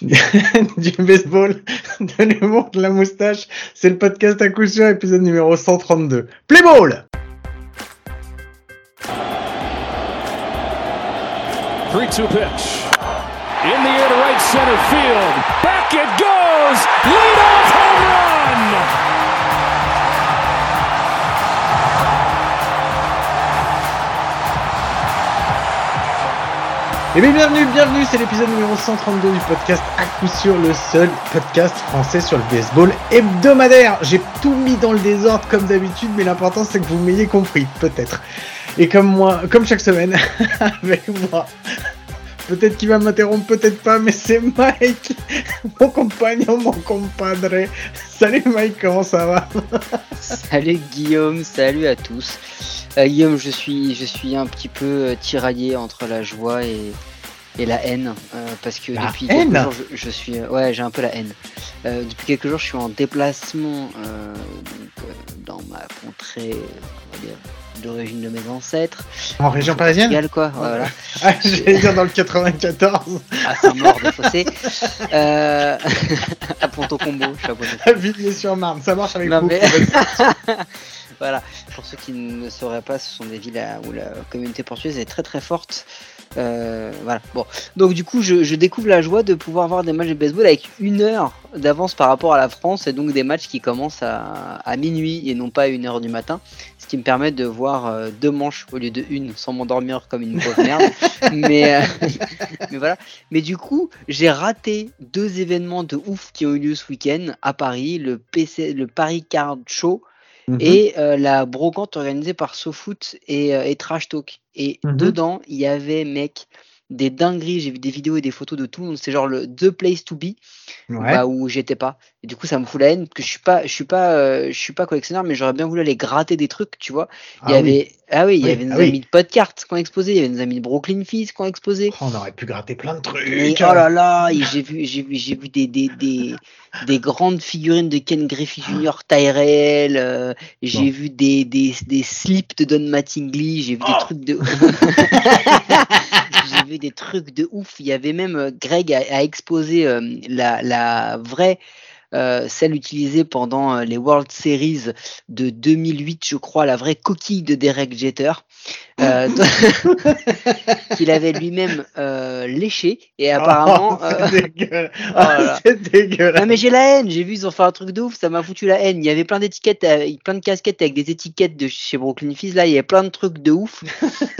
du baseball, de l'humour, de la moustache. C'est le podcast à coup sûr, épisode numéro 132. Play ball 3-2 pitch. In the air to right center field. Back it goes! Leadoff Et bien bienvenue, bienvenue, c'est l'épisode numéro 132 du podcast à coup sûr le seul podcast français sur le baseball hebdomadaire. J'ai tout mis dans le désordre comme d'habitude, mais l'important c'est que vous m'ayez compris, peut-être. Et comme moi, comme chaque semaine, avec moi. Peut-être qu'il va m'interrompre, peut-être pas, mais c'est Mike, mon compagnon, mon compadre. Salut Mike, comment ça va? Salut Guillaume, salut à tous. Euh, Guillaume, je suis, je suis un petit peu euh, tiraillé entre la joie et, et la haine euh, parce que La depuis haine? quelques jours, je, je suis, euh, ouais, j'ai un peu la haine. Euh, depuis quelques jours, je suis en déplacement donc, dans ma contrée, on va dire, d'origine de mes ancêtres. En région parisienne Portugal, quoi, voilà. Ah, j'allais dire dans le 94, À Saint-Maur des Fossés, euh, à Ponto Combo, je suis Ponto à Villiers-sur-Marne. Ça marche avec Non, vous. mais- voilà, pour ceux qui ne sauraient pas, ce sont des villes où la communauté portugaise est très très forte. Euh, voilà, bon. Donc du coup, je, je découvre la joie de pouvoir voir des matchs de baseball avec une heure d'avance par rapport à la France et donc des matchs qui commencent à, à minuit et non pas à une heure du matin. Ce qui me permet de voir euh, deux manches au lieu de une sans m'endormir comme une pauvre merde. mais, euh, mais voilà. Mais du coup, j'ai raté deux événements de ouf qui ont eu lieu ce week-end à Paris, le, PC, le Paris Card Show Mhm. et euh, la brocante organisée par SoFoot et, euh, et Trash Talk. Et Mhm. dedans, il y avait, mec, des dingueries. J'ai vu des vidéos et des photos de tout le monde. C'est genre le The Place to Be, Ouais. bah, où j'étais pas. Et du coup, ça me fout la haine parce que je suis pas, je suis pas, euh, je suis pas collectionneur, mais j'aurais bien voulu aller gratter des trucs, tu vois. Il y Ah oui. avait, ah oui, il y Oui, avait nos ah oui. amis de Podcart qui ont exposé, il y avait nos amis de Brooklyn Fizz qui ont exposé. Oh, on aurait pu gratter plein de trucs. Et oh là là, j'ai vu, j'ai vu, j'ai vu des, des, des, des grandes figurines de Ken Griffey Jr. Tyrell, euh, j'ai Bon. vu des, des, des slips de Don Mattingly, j'ai vu des Oh. trucs de des trucs de ouf. Il y avait même euh, Greg a, a euh, la vraie euh, celle utilisée pendant euh, les World Series de 2008, je crois, la vraie coquille de Derek Jeter, euh, qu'il avait lui-même euh, léché et apparemment. Oh, c'est dégueulasse. Oh c'est dégueulasse. non mais j'ai la haine, j'ai vu ils ont fait un truc de ouf, ça m'a foutu la haine. Il y avait plein d'étiquettes, plein de casquettes avec des étiquettes de chez Brooklyn Fizz, là il y avait plein de trucs de ouf.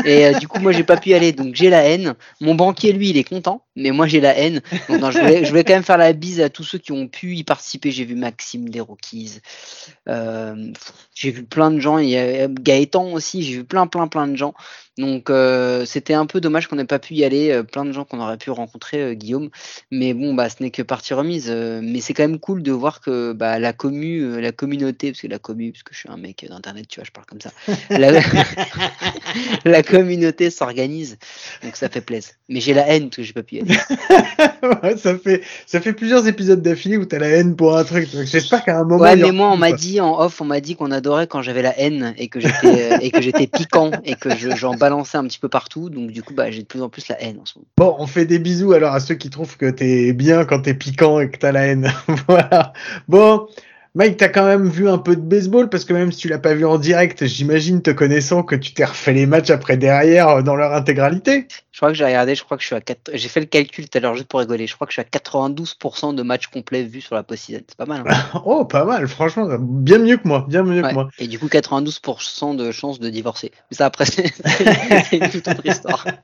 Et du coup moi j'ai pas pu y aller, donc j'ai la haine. Mon banquier lui il est content, mais moi j'ai la haine. Je, voulais, quand même faire la bise à tous ceux qui ont pu y participer. J'ai vu Maxime des Rockies, euh, j'ai vu plein de gens, il y a Gaëtan aussi, j'ai vu plein plein plein de gens. Donc euh, c'était un peu dommage qu'on n'ait pas pu y aller, euh, plein de gens qu'on aurait pu rencontrer, euh, Guillaume. Mais bon, bah ce n'est que partie remise. euh, mais c'est quand même cool de voir que bah, la commu, euh, la communauté, parce que la commu, parce que je suis un mec d'internet, tu vois, je parle comme ça. La, la communauté s'organise, donc ça fait plaisir. Mais j'ai la haine parce que j'ai pas pu y aller. Ouais, ça fait ça fait plusieurs épisodes d'affilée où t'as la haine pour un truc. J'espère qu'à un moment. Ouais, mais moi on m'a dit en off, on m'a dit qu'on adorait quand j'avais la haine et que j'étais euh, et que j'étais piquant et que je- j'en balançais un petit peu partout. Donc du coup, bah j'ai de plus en plus la haine en ce moment. Bon, on fait des bisous alors à ceux qui trouvent que t'es bien quand t'es piquant et que t'as la haine. voilà. Bon, Mike, t'as quand même vu un peu de baseball parce que même si tu l'as pas vu en direct, j'imagine te connaissant que tu t'es refait les matchs après derrière euh, dans leur intégralité. Je crois que j'ai regardé, je crois que je suis à 4... j'ai fait le calcul tout à l'heure juste pour rigoler. Je crois que je suis à 92% de matchs complets vus sur la post-season. C'est pas mal. hein. Oh, pas mal, franchement, bien mieux que moi, bien mieux Ouais. que moi. Et du coup, 92% de chances de divorcer. Mais ça après, c'est une toute autre histoire.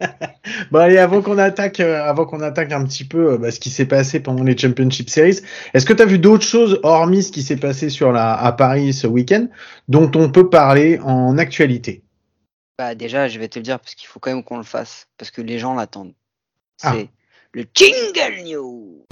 Bon allez, avant qu'on attaque, euh, avant qu'on attaque un petit peu euh, bah, ce qui s'est passé pendant les Championship Series, est-ce que tu as vu d'autres choses hormis ce qui s'est passé sur la à Paris ce week-end dont on peut parler en actualité Bah déjà, je vais te le dire parce qu'il faut quand même qu'on le fasse parce que les gens l'attendent. C'est Ah. le Jingle News.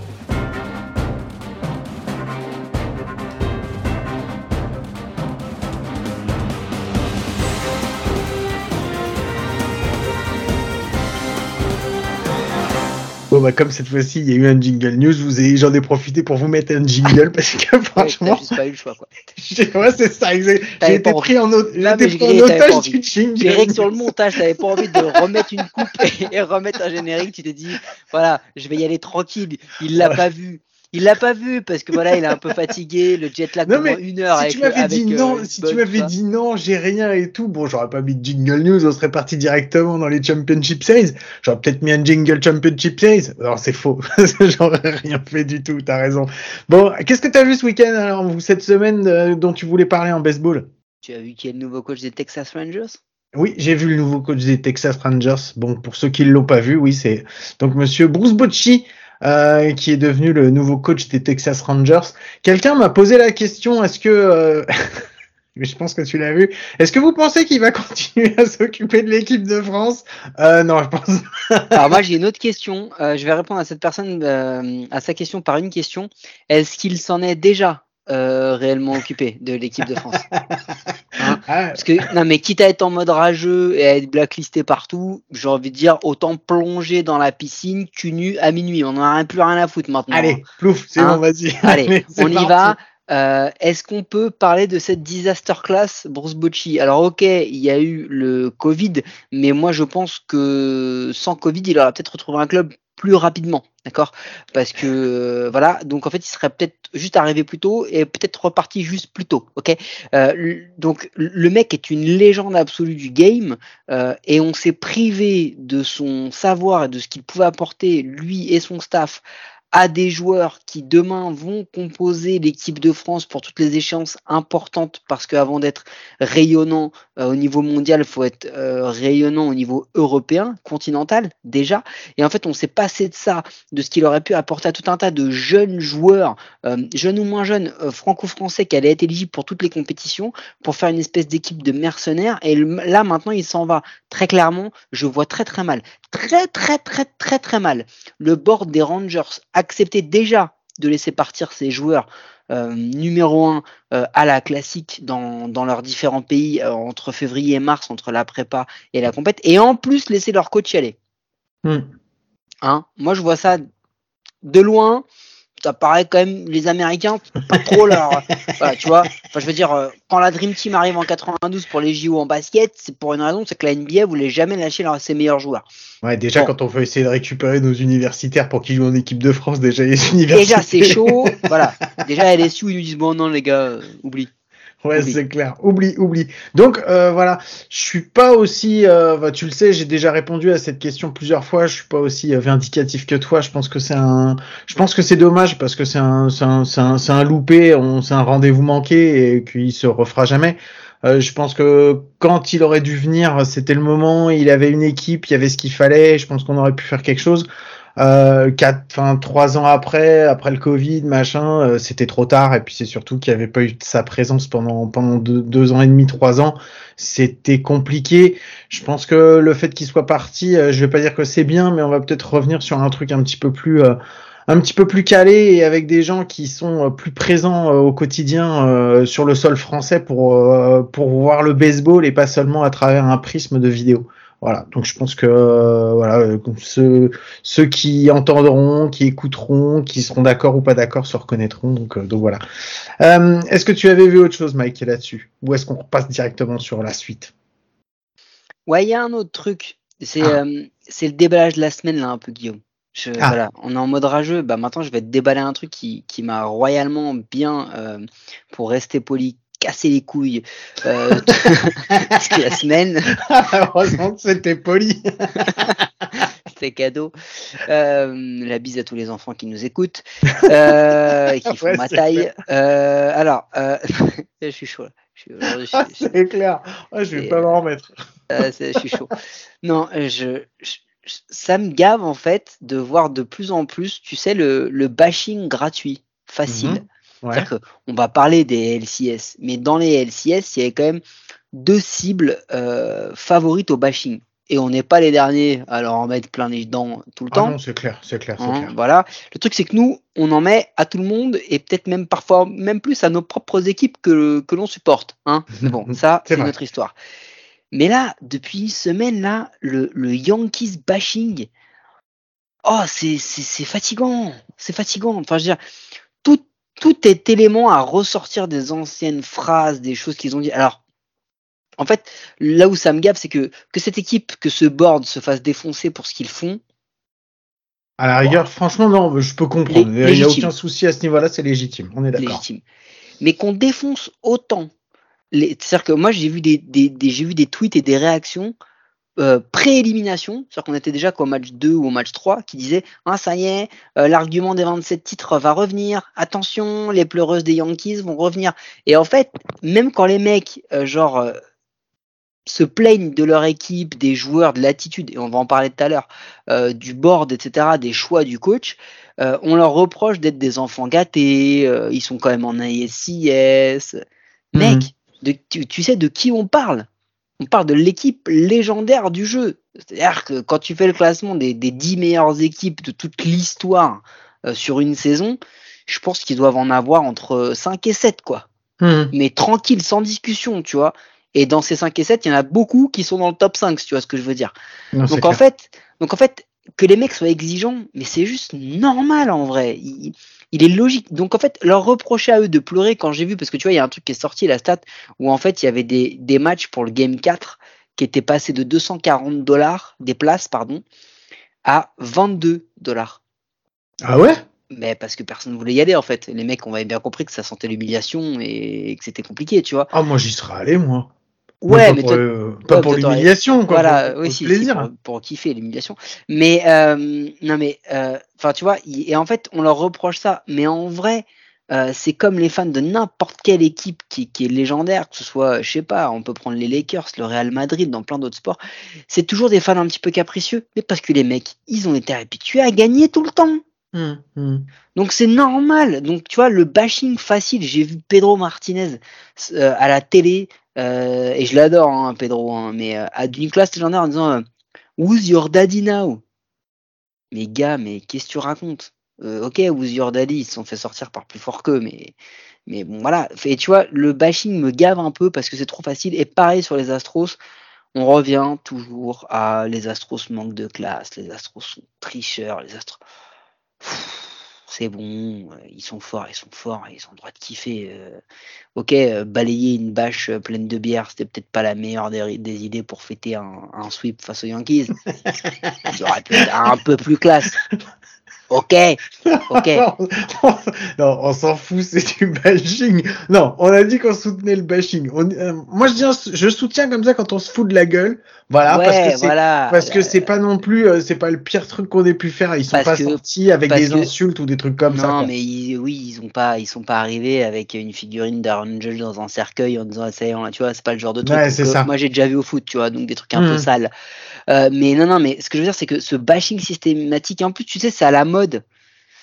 Bon, bah, comme cette fois-ci, il y a eu un jingle news, vous avez, j'en ai profité pour vous mettre un jingle parce que franchement. Ouais, pas eu le choix, quoi. ouais, c'est ça, exact. J'ai été pris en, otage du jingle. Sur le montage, t'avais pas envie de remettre une coupe et, remettre un générique. Tu t'es dit, voilà, je vais y aller tranquille. Il l'a pas vu. Il l'a pas vu parce que voilà, il est un peu fatigué, le jet lag pendant une heure. Si avec, tu m'avais dit euh, non, si tu m'avais dit non, j'ai rien et tout, bon, j'aurais pas mis de jingle news, on serait parti directement dans les Championship Series. J'aurais peut-être mis un jingle Championship Series. Non, c'est faux. j'aurais rien fait du tout. T'as raison. Bon, qu'est-ce que t'as vu ce week-end alors, cette semaine euh, dont tu voulais parler en baseball? Tu as vu qui est le nouveau coach des Texas Rangers? Oui, j'ai vu le nouveau coach des Texas Rangers. Bon, pour ceux qui ne l'ont pas vu, oui, c'est donc Monsieur Bruce Bocci, euh, qui est devenu le nouveau coach des Texas Rangers. Quelqu'un m'a posé la question, est-ce que... Euh... Mais je pense que tu l'as vu. Est-ce que vous pensez qu'il va continuer à s'occuper de l'équipe de France? Euh, Non, je pense. Alors moi j'ai une autre question. Euh, je vais répondre à cette personne euh, à sa question par une question. Est-ce qu'il s'en est déjà euh, réellement occupé de l'équipe de France. Hein ah. Parce que non mais quitte à être en mode rageux et à être blacklisté partout, j'ai envie de dire autant plonger dans la piscine cul nu à minuit. On n'en a plus rien à foutre maintenant. Allez, hein. plouf, c'est bon, vas-y. Allez, on y va. Euh, Est-ce qu'on peut parler de cette disaster class Bruce Bocci Alors ok, il y a eu le Covid, mais moi je pense que sans Covid, il aurait peut-être retrouvé un club plus rapidement, d'accord? Parce que euh, voilà, donc en fait, il serait peut-être juste arrivé plus tôt et peut-être reparti juste plus tôt, ok? Euh, Donc le mec est une légende absolue du game euh, et on s'est privé de son savoir et de ce qu'il pouvait apporter lui et son staff à des joueurs qui demain vont composer l'équipe de France pour toutes les échéances importantes parce qu'avant d'être rayonnant euh, au niveau mondial, il faut être euh, rayonnant au niveau européen, continental déjà. Et en fait, on s'est passé de ça, de ce qu'il aurait pu apporter à tout un tas de jeunes joueurs, euh, jeunes ou moins jeunes, franco-français qui allaient être éligibles pour toutes les compétitions, pour faire une espèce d'équipe de mercenaires. Et là, maintenant, il s'en va. Très clairement, je vois très très mal, très très très très très mal le board des Rangers accepter déjà de laisser partir ces joueurs euh, numéro un euh, à la classique dans, dans leurs différents pays euh, entre février et mars, entre la prépa et la compète, et en plus laisser leur coach y aller. Hmm. Hein? Moi, je vois ça de loin ça paraît quand même les Américains pas trop leur voilà, tu vois. Enfin je veux dire euh, quand la Dream Team arrive en 92 pour les JO en basket c'est pour une raison c'est que la NBA voulait jamais lâcher ses meilleurs joueurs. Ouais déjà quand on veut essayer de récupérer nos universitaires pour qu'ils jouent en équipe de France déjà les universitaires déjà c'est chaud voilà. Déjà LSU ils nous disent bon non les gars euh, oublie Ouais, c'est clair. Oublie, oublie. Donc euh, voilà, je suis pas aussi, euh, bah, tu le sais, j'ai déjà répondu à cette question plusieurs fois. Je suis pas aussi euh, vindicatif que toi. Je pense que c'est un, je pense que c'est dommage parce que c'est un, c'est un, c'est un, loupé, c'est un rendez-vous manqué et qu'il se refera jamais. Euh, je pense que quand il aurait dû venir, c'était le moment. Il avait une équipe, il y avait ce qu'il fallait. Je pense qu'on aurait pu faire quelque chose. Euh, quatre, enfin trois ans après, après le Covid, machin, euh, c'était trop tard. Et puis c'est surtout qu'il n'y avait pas eu sa présence pendant pendant deux, ans et demi, trois ans. C'était compliqué. Je pense que le fait qu'il soit parti, euh, je vais pas dire que c'est bien, mais on va peut-être revenir sur un truc un petit peu plus euh, un petit peu plus calé et avec des gens qui sont plus présents au quotidien sur le sol français pour pour voir le baseball et pas seulement à travers un prisme de vidéo. Voilà, donc je pense que euh, voilà, ceux, ceux qui entendront, qui écouteront, qui seront d'accord ou pas d'accord se reconnaîtront. Donc, euh, donc voilà. Euh, est-ce que tu avais vu autre chose, Mike, là-dessus? Ou est-ce qu'on repasse directement sur la suite? Ouais, il y a un autre truc. C'est ah. c'est le déballage de la semaine, là, un peu, Guillaume. Je, ah. Voilà, on est en mode rageux. Bah, maintenant, je vais te déballer un truc qui, qui m'a royalement bien, pour rester poli, casser les couilles euh, toute la semaine. Heureusement que c'était poli. c'était cadeau. Euh, la bise à tous les enfants qui nous écoutent, euh, qui font ma taille. Euh, alors, je suis chaud. Ah, c'est clair. je vais pas m'en remettre. Je suis chaud. Non, je, ça me gave en fait de voir de plus en plus, tu sais, le, le bashing gratuit, facile. C'est-à-dire qu'on va parler des LCS, mais dans les LCS, il y avait quand même deux cibles euh, favorites au bashing. Et on n'est pas les derniers à leur en mettre plein les dents tout le ah temps. Non, c'est clair, c'est clair, hein, clair. Voilà. Le truc, c'est que nous, on en met à tout le monde et peut-être même parfois même plus à nos propres équipes que, que l'on supporte. Hein. bon, ça, c'est notre histoire. Mais là, depuis une semaine, là, le, le Yankees bashing, Oh, c'est fatigant. C'est fatigant. Enfin, je veux dire, tout, est élément à ressortir des anciennes phrases, des choses qu'ils ont dit. Alors, en fait, là où ça me gave, c'est que, que cette équipe, que ce board se fasse défoncer pour ce qu'ils font. À la rigueur, franchement, non, je peux comprendre. Il n'y a aucun souci à ce niveau-là, c'est légitime. On est d'accord. Légitime. Mais qu'on défonce autant. C'est-à-dire que moi, j'ai vu des, des, j'ai vu des tweets et des réactions euh, pré-élimination, c'est-à-dire qu'on était déjà qu'au match 2 ou au match 3, qui disait ah, ça y est, euh, l'argument des 27 titres va revenir, attention, les pleureuses des Yankees vont revenir. Et en fait, même quand les mecs, euh, genre, se plaignent de leur équipe, des joueurs, de l'attitude, et on va en parler tout à l'heure, du board, etc., des choix du coach, on leur reproche d'être des enfants gâtés, ils sont quand même en ASCS. Mhm. Mec, de, tu sais de qui on parle? On parle de l'équipe légendaire du jeu. C'est-à-dire que quand tu fais le classement des, des 10 meilleures équipes de toute l'histoire euh, sur une saison, je pense qu'ils doivent en avoir entre 5 et 7, quoi. Hmm. Mais tranquille, sans discussion, tu vois. Et dans ces 5 et 7, il y en a beaucoup qui sont dans le top 5, si tu vois ce que je veux dire. donc, en fait, donc en fait, que les mecs soient exigeants, mais c'est juste normal en vrai il est logique. Donc en fait, leur reprocher à eux de pleurer quand j'ai vu, parce que tu vois, il y a un truc qui est sorti, la stat, où en fait, il y avait des, des matchs pour le Game 4 qui étaient passés de 240 dollars, des places, pardon, à 22 dollars. Ah ouais? Mais parce que personne ne voulait y aller en fait. Les mecs, on avait bien compris que ça sentait l'humiliation et que c'était compliqué, tu vois. Ah, moi j'y serais allé, moi. Ouais, mais pas pour l'humiliation, quoi. Voilà, pour, oui, si, plaisir. pour, kiffer l'humiliation. Mais euh, non, mais euh, enfin, tu vois, et en fait, on leur reproche ça. Mais en vrai, euh, c'est comme les fans de n'importe quelle équipe qui, qui, est légendaire, que ce soit, je sais pas, on peut prendre les Lakers, le Real Madrid, dans plein d'autres sports. C'est toujours des fans un petit peu capricieux, mais parce que les mecs, ils ont été habitués à gagner tout le temps. Hum, hum. Donc c'est normal. Donc tu vois, le bashing facile, j'ai vu Pedro Martinez à la télé euh, et je l'adore, hein, Pedro, hein, mais euh, à d'une classe légendaire en disant euh, Who's your daddy now? Mais gars, mais qu'est-ce que tu racontes? Ok, Who's your daddy? Ils se sont fait sortir par plus fort qu'eux, mais, mais bon, voilà. Et tu vois, le bashing me gave un peu parce que c'est trop facile. Et pareil sur les Astros, on revient toujours à les Astros manquent de classe, les Astros sont tricheurs, les Astros c'est bon, euh, ils sont forts, ils sont forts, ils ont le droit de kiffer. Euh. ok, euh, balayer une bâche pleine de bière, c'était peut-être pas la meilleure des, idées pour fêter un, un, sweep face aux Yankees. Ils auraient pu être un peu plus classe. Ok, ok. non, on s'en fout, c'est du bashing. Non, on a dit qu'on soutenait le bashing. Euh, moi, je, dis, je soutiens comme ça quand on se fout de la gueule. Voilà, parce que c'est que c'est pas non plus, euh, c'est pas le pire truc qu'on ait pu faire. Ils sont pas sortis avec des insultes ou des trucs comme ça. Non, mais oui, ils ont pas, ils sont pas arrivés avec une figurine Judge dans un cercueil en disant ça y est, tu vois, c'est pas le genre de truc. que, moi, j'ai déjà vu au foot, tu vois, donc des trucs un peu hmm. sales. Euh, mais non, non, mais ce que je veux dire, c'est que ce bashing systématique, en plus, tu sais, c'est à la mode.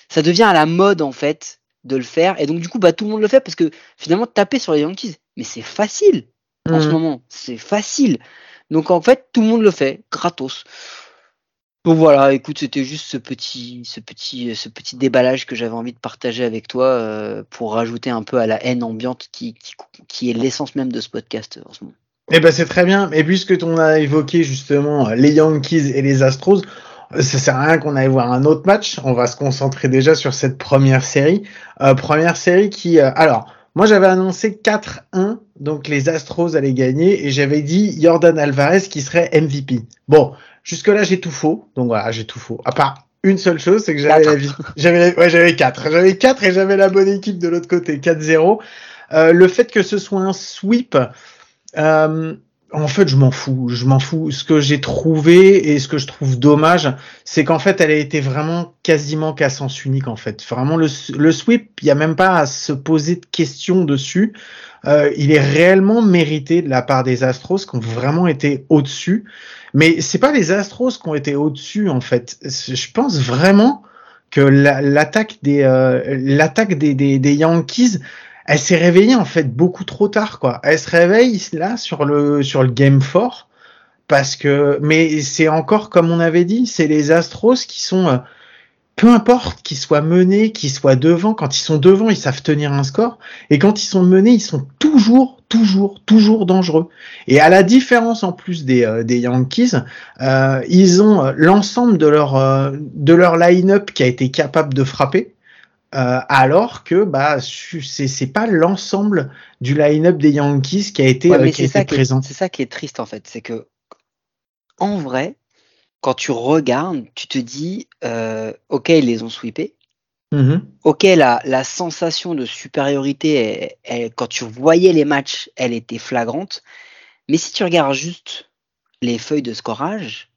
Ça devient à la mode, en fait, de le faire. Et donc, du coup, bah, tout le monde le fait parce que finalement, taper sur les Yankees, mais c'est facile en ce mm. moment. C'est facile. Donc, en fait, tout le monde le fait, gratos. Donc voilà, écoute, c'était juste ce petit, ce petit, ce petit déballage que j'avais envie de partager avec toi euh, pour rajouter un peu à la haine ambiante qui, qui, qui est l'essence même de ce podcast en ce moment. Eh ben c'est très bien. Et puisque on a évoqué justement les Yankees et les Astros, ça sert à rien qu'on aille voir un autre match. On va se concentrer déjà sur cette première série. Euh, première série qui, euh, alors, moi j'avais annoncé 4-1, donc les Astros allaient gagner, et j'avais dit Jordan Alvarez qui serait MVP. Bon, jusque là j'ai tout faux, donc voilà, j'ai tout faux. À part une seule chose, c'est que j'avais la vie, j'avais, ouais, j'avais 4, j'avais 4 et j'avais la bonne équipe de l'autre côté, 4-0. Euh, le fait que ce soit un sweep, euh, en fait, je m'en fous. Je m'en fous. Ce que j'ai trouvé et ce que je trouve dommage, c'est qu'en fait, elle a été vraiment quasiment qu'à sens unique. En fait, vraiment le, le sweep, il y a même pas à se poser de questions dessus. Euh, il est réellement mérité de la part des Astros qui ont vraiment été au-dessus. Mais c'est pas les Astros qui ont été au-dessus en fait. Je pense vraiment que l'attaque des euh, l'attaque des, des, des Yankees elle s'est réveillée en fait beaucoup trop tard quoi. Elle se réveille là sur le sur le game fort parce que mais c'est encore comme on avait dit, c'est les Astros qui sont euh, peu importe qu'ils soient menés, qu'ils soient devant, quand ils sont devant, ils savent tenir un score, et quand ils sont menés, ils sont toujours, toujours, toujours dangereux. Et à la différence en plus des, euh, des Yankees, euh, ils ont l'ensemble de leur euh, de leur line-up qui a été capable de frapper. Alors que bah c'est c'est pas l'ensemble du line-up des Yankees qui a été, qui a été présent. C'est ça qui est triste en fait, c'est que en vrai, quand tu regardes, tu te dis, euh, ok, ils les ont sweepés. Mm-hmm. Ok, la, la, sensation de supériorité, quand tu voyais les matchs, elle était flagrante. Mais si tu regardes juste les feuilles de scorage,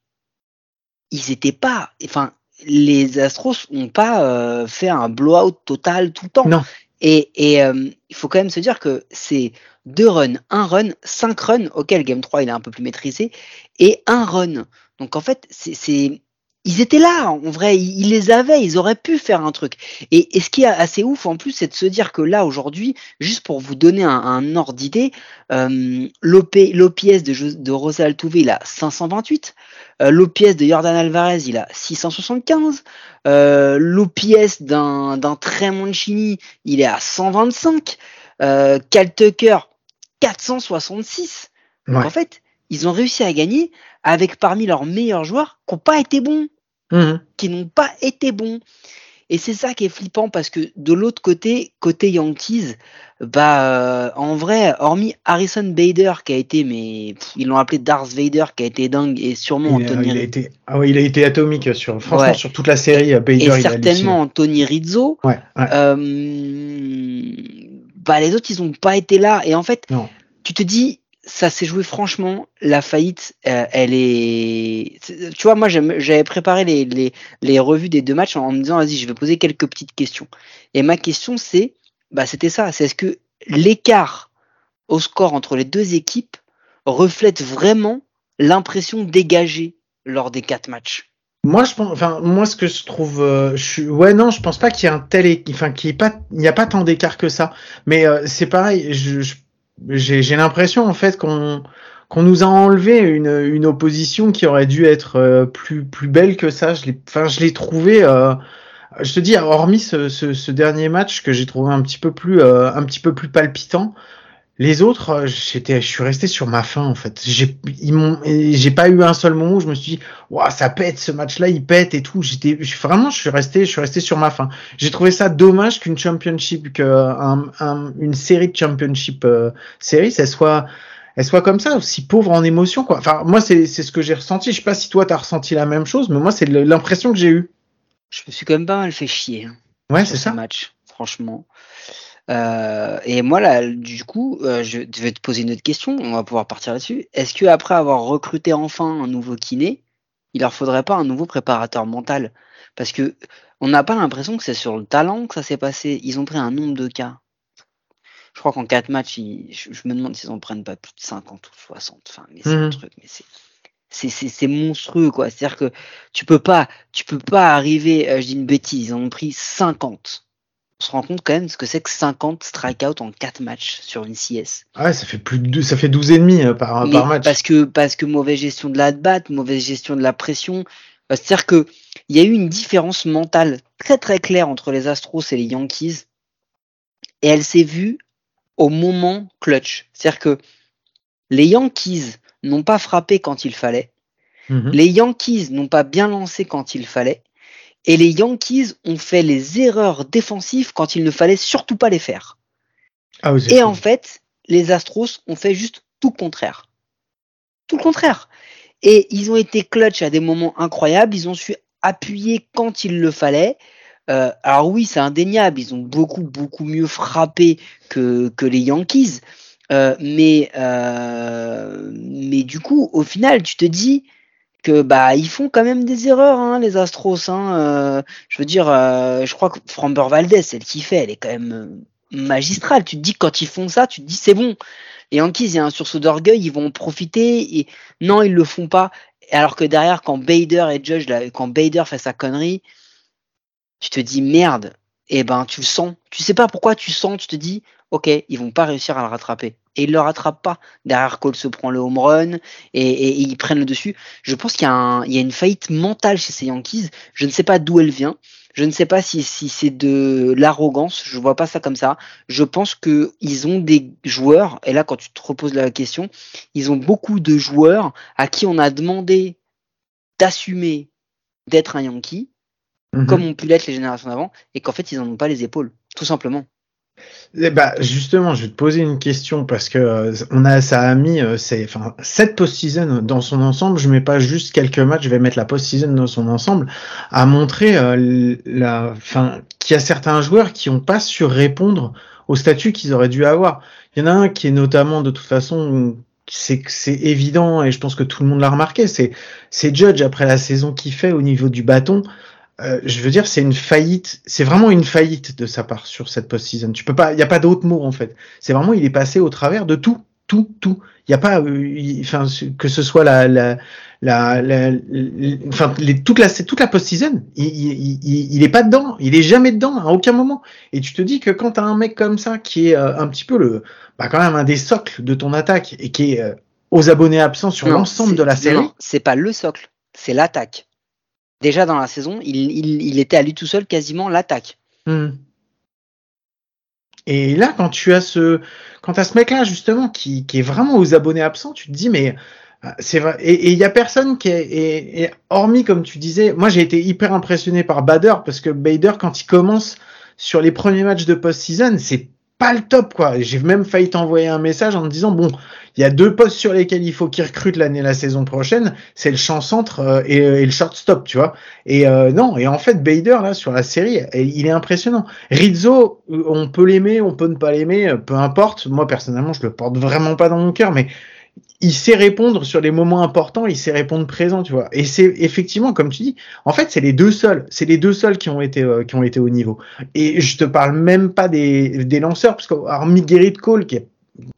ils étaient pas. Enfin, les Astros n'ont pas euh, fait un blowout total tout le temps. Non. Et, et euh, il faut quand même se dire que c'est deux runs, un run, cinq runs, auquel Game 3 il est un peu plus maîtrisé, et un run. Donc en fait, c'est ils étaient là, en vrai, ils, les avaient, ils auraient pu faire un truc. Et, ce qui est assez ouf en plus, c'est de se dire que là, aujourd'hui, juste pour vous donner un, ordre d'idée, euh, l'OPS de, de Rosa Altuve, il a 528, euh, l'OPS de Jordan Alvarez, il a 675, euh, l'OPS d'un Trey Mancini, il est à 125, euh, Cal Tucker, 466. Donc en fait, ils ont réussi à gagner avec parmi leurs meilleurs joueurs qui n'ont pas été bons. Mhm. Qui n'ont pas été bons. Et c'est ça qui est flippant parce que de l'autre côté, côté Yankees, bah euh, en vrai, hormis Harrison Bader qui a été, mais ils l'ont appelé Darth Vader qui a été dingue et sûrement il Anthony. A, il a été, ah il a été atomique sur, franchement sur toute la série. Euh, Bader, et certainement Anthony Rizzo. Ouais, euh, bah les autres ils n'ont pas été là et en fait, tu te dis ça s'est joué franchement. La faillite, euh, elle est. Tu vois, moi, j'avais préparé les, revues des deux matchs en, me disant, vas-y, je vais poser quelques petites questions. Et ma question, c'est, bah, c'était ça. C'est est-ce que l'écart au score entre les deux équipes reflète vraiment l'impression dégagée lors des quatre matchs? Moi, je pense, enfin, moi, ce que je trouve, euh, je suis, ouais, non, je pense pas qu'il y ait un tel, enfin, qu'il n'y pas, il a pas tant d'écart que ça. Mais euh, c'est pareil, je, je j'ai l'impression en fait qu'on qu'on nous a enlevé une, une opposition qui aurait dû être euh, plus plus belle que ça. Je l'ai, enfin, je l'ai trouvé. Euh, je te dis, hormis ce, ce, ce dernier match que j'ai trouvé un petit peu plus euh, un petit peu plus palpitant, les autres, euh, j'étais, je suis resté sur ma faim en fait. J'ai, ils m'ont, j'ai pas eu un seul moment où je me suis dit, waouh, ça pète, ce match-là, il pète et tout. J'étais, vraiment, je suis resté, je suis resté sur ma faim. J'ai trouvé ça dommage qu'une championship, qu'une un, une série de championship euh, séries, elle soit, elle soit comme ça, aussi pauvre en émotion quoi. Enfin, moi, c'est, c'est ce que j'ai ressenti. Je sais pas si toi t'as ressenti la même chose, mais moi, c'est l'impression que j'ai eue. Je me suis quand même pas mal fait chier. Hein, ouais, c'est ça. Match, franchement. Euh, et moi, là, du coup, euh, je vais te poser une autre question. On va pouvoir partir là-dessus. Est-ce que après avoir recruté enfin un nouveau kiné, il leur faudrait pas un nouveau préparateur mental? Parce que on n'a pas l'impression que c'est sur le talent que ça s'est passé. Ils ont pris un nombre de cas. Je crois qu'en 4 matchs, je, me demande s'ils en prennent pas plus de 50 ou 60. Enfin, mais c'est un mmh. truc, mais c'est c'est monstrueux quoi. C'est-à-dire que tu peux pas, tu peux pas arriver. Euh, je dis une bêtise. Ils en ont pris 50 on se rend compte quand même ce que c'est que 50 strikeouts en 4 matchs sur une CS. Ouais, ça fait plus de ça fait 12 et demi euh, par, par match. Parce que parce que mauvaise gestion de la batte, mauvaise gestion de la pression. Euh, c'est-à-dire que il y a eu une différence mentale très très claire entre les Astros et les Yankees et elle s'est vue au moment clutch. C'est-à-dire que les Yankees n'ont pas frappé quand il fallait. Mhm. Les Yankees n'ont pas bien lancé quand il fallait. Et les Yankees ont fait les erreurs défensives quand il ne fallait surtout pas les faire. Ah et en fait, les Astros ont fait juste tout le contraire. Tout le contraire. Et ils ont été clutch à des moments incroyables. Ils ont su appuyer quand il le fallait. Euh, alors oui, c'est indéniable. Ils ont beaucoup, beaucoup mieux frappé que, que les Yankees. Euh, mais, euh, mais du coup, au final, tu te dis, que bah ils font quand même des erreurs hein, les Astros hein, euh, je veux dire euh, je crois que Framber Valdez celle qui fait elle est quand même euh, magistrale. Tu te dis quand ils font ça tu te dis c'est bon. Les Yankees il y a un sursaut d'orgueil ils vont en profiter et non ils le font pas. Alors que derrière quand Bader et Judge quand Bader fait sa connerie tu te dis merde. Et eh ben tu le sens. Tu sais pas pourquoi tu sens tu te dis ok ils vont pas réussir à le rattraper et ils le rattrapent pas. Derrière, Cole se prend le home run et, et- et ils prennent le dessus. Je pense qu'il y, a un- il y a une faillite mentale chez ces Yankees. Je ne sais pas d'où elle vient. Je ne sais pas si, si c'est de l'arrogance. Je vois pas ça comme ça. Je pense que ils ont des joueurs. Et là, quand tu te reposes la question, ils ont beaucoup de joueurs à qui on a demandé d'assumer d'être un Yankee, Mhm. comme ont pu l'être les générations d'avant, et qu'en fait, ils n'en ont pas les épaules, tout simplement. Eh bah, justement, je vais te poser une question parce que euh, on a, ça a mis, euh, c'est, enfin, cette post-season dans son ensemble, je mets pas juste quelques matchs, je vais mettre la post-season dans son ensemble, a montré euh, la, enfin, qu'il y a certains joueurs qui ont pas su répondre au statut qu'ils auraient dû avoir. Il y en a un qui est notamment, de toute façon, c'est c'est évident et je pense que tout le monde l'a remarqué, c'est c'est Judge après la saison qu'il fait au niveau du bâton. Euh, je veux dire, c'est une faillite, c'est vraiment une faillite de sa part sur cette post-season. Tu peux pas, il y a pas d'autre mot en fait. C'est vraiment, il est passé au travers de tout, tout, tout. Il y a pas, euh, enfin, que ce soit la, la, la, la- enfin, les, toute la, toute la post-season, il, il, il, il est pas dedans, il est jamais dedans à aucun moment. Et tu te dis que quand t'as un mec comme ça qui est euh, un petit peu le, bah quand même un des socles de ton attaque et qui est aux abonnés absents sur l'ensemble de la série. c'est pas le socle, c'est l'attaque. Déjà dans la saison, il, était à lui tout seul quasiment l'attaque. Hmm. Et là, quand tu as ce, quand ce mec-là justement qui, est vraiment aux abonnés absents, tu te dis mais euh, c'est vrai. Et il y a personne qui est, hormis comme tu disais, moi j'ai été hyper impressionné par Bader parce que Bader quand il commence sur les premiers matchs de post-season, c'est pas le top quoi. J'ai même failli t'envoyer un message en te disant bon, il y a deux postes sur lesquels il faut qu'il recrute l'année la saison prochaine, c'est le champ centre euh, et, et le shortstop, tu vois. Et euh, non, et en fait Bader là sur la série, il est impressionnant. Rizzo, euh, on peut l'aimer, on peut ne pas l'aimer, euh, peu importe. Moi personnellement, je le porte vraiment pas dans mon cœur, mais il sait répondre sur les moments importants, il sait répondre présent, tu vois. Et c'est effectivement, comme tu dis, en fait, c'est les deux seuls, c'est les deux seuls qui ont été euh, qui ont été au niveau. Et je te parle même pas des, des lanceurs, parce que hormis Gerrit Cole, qui est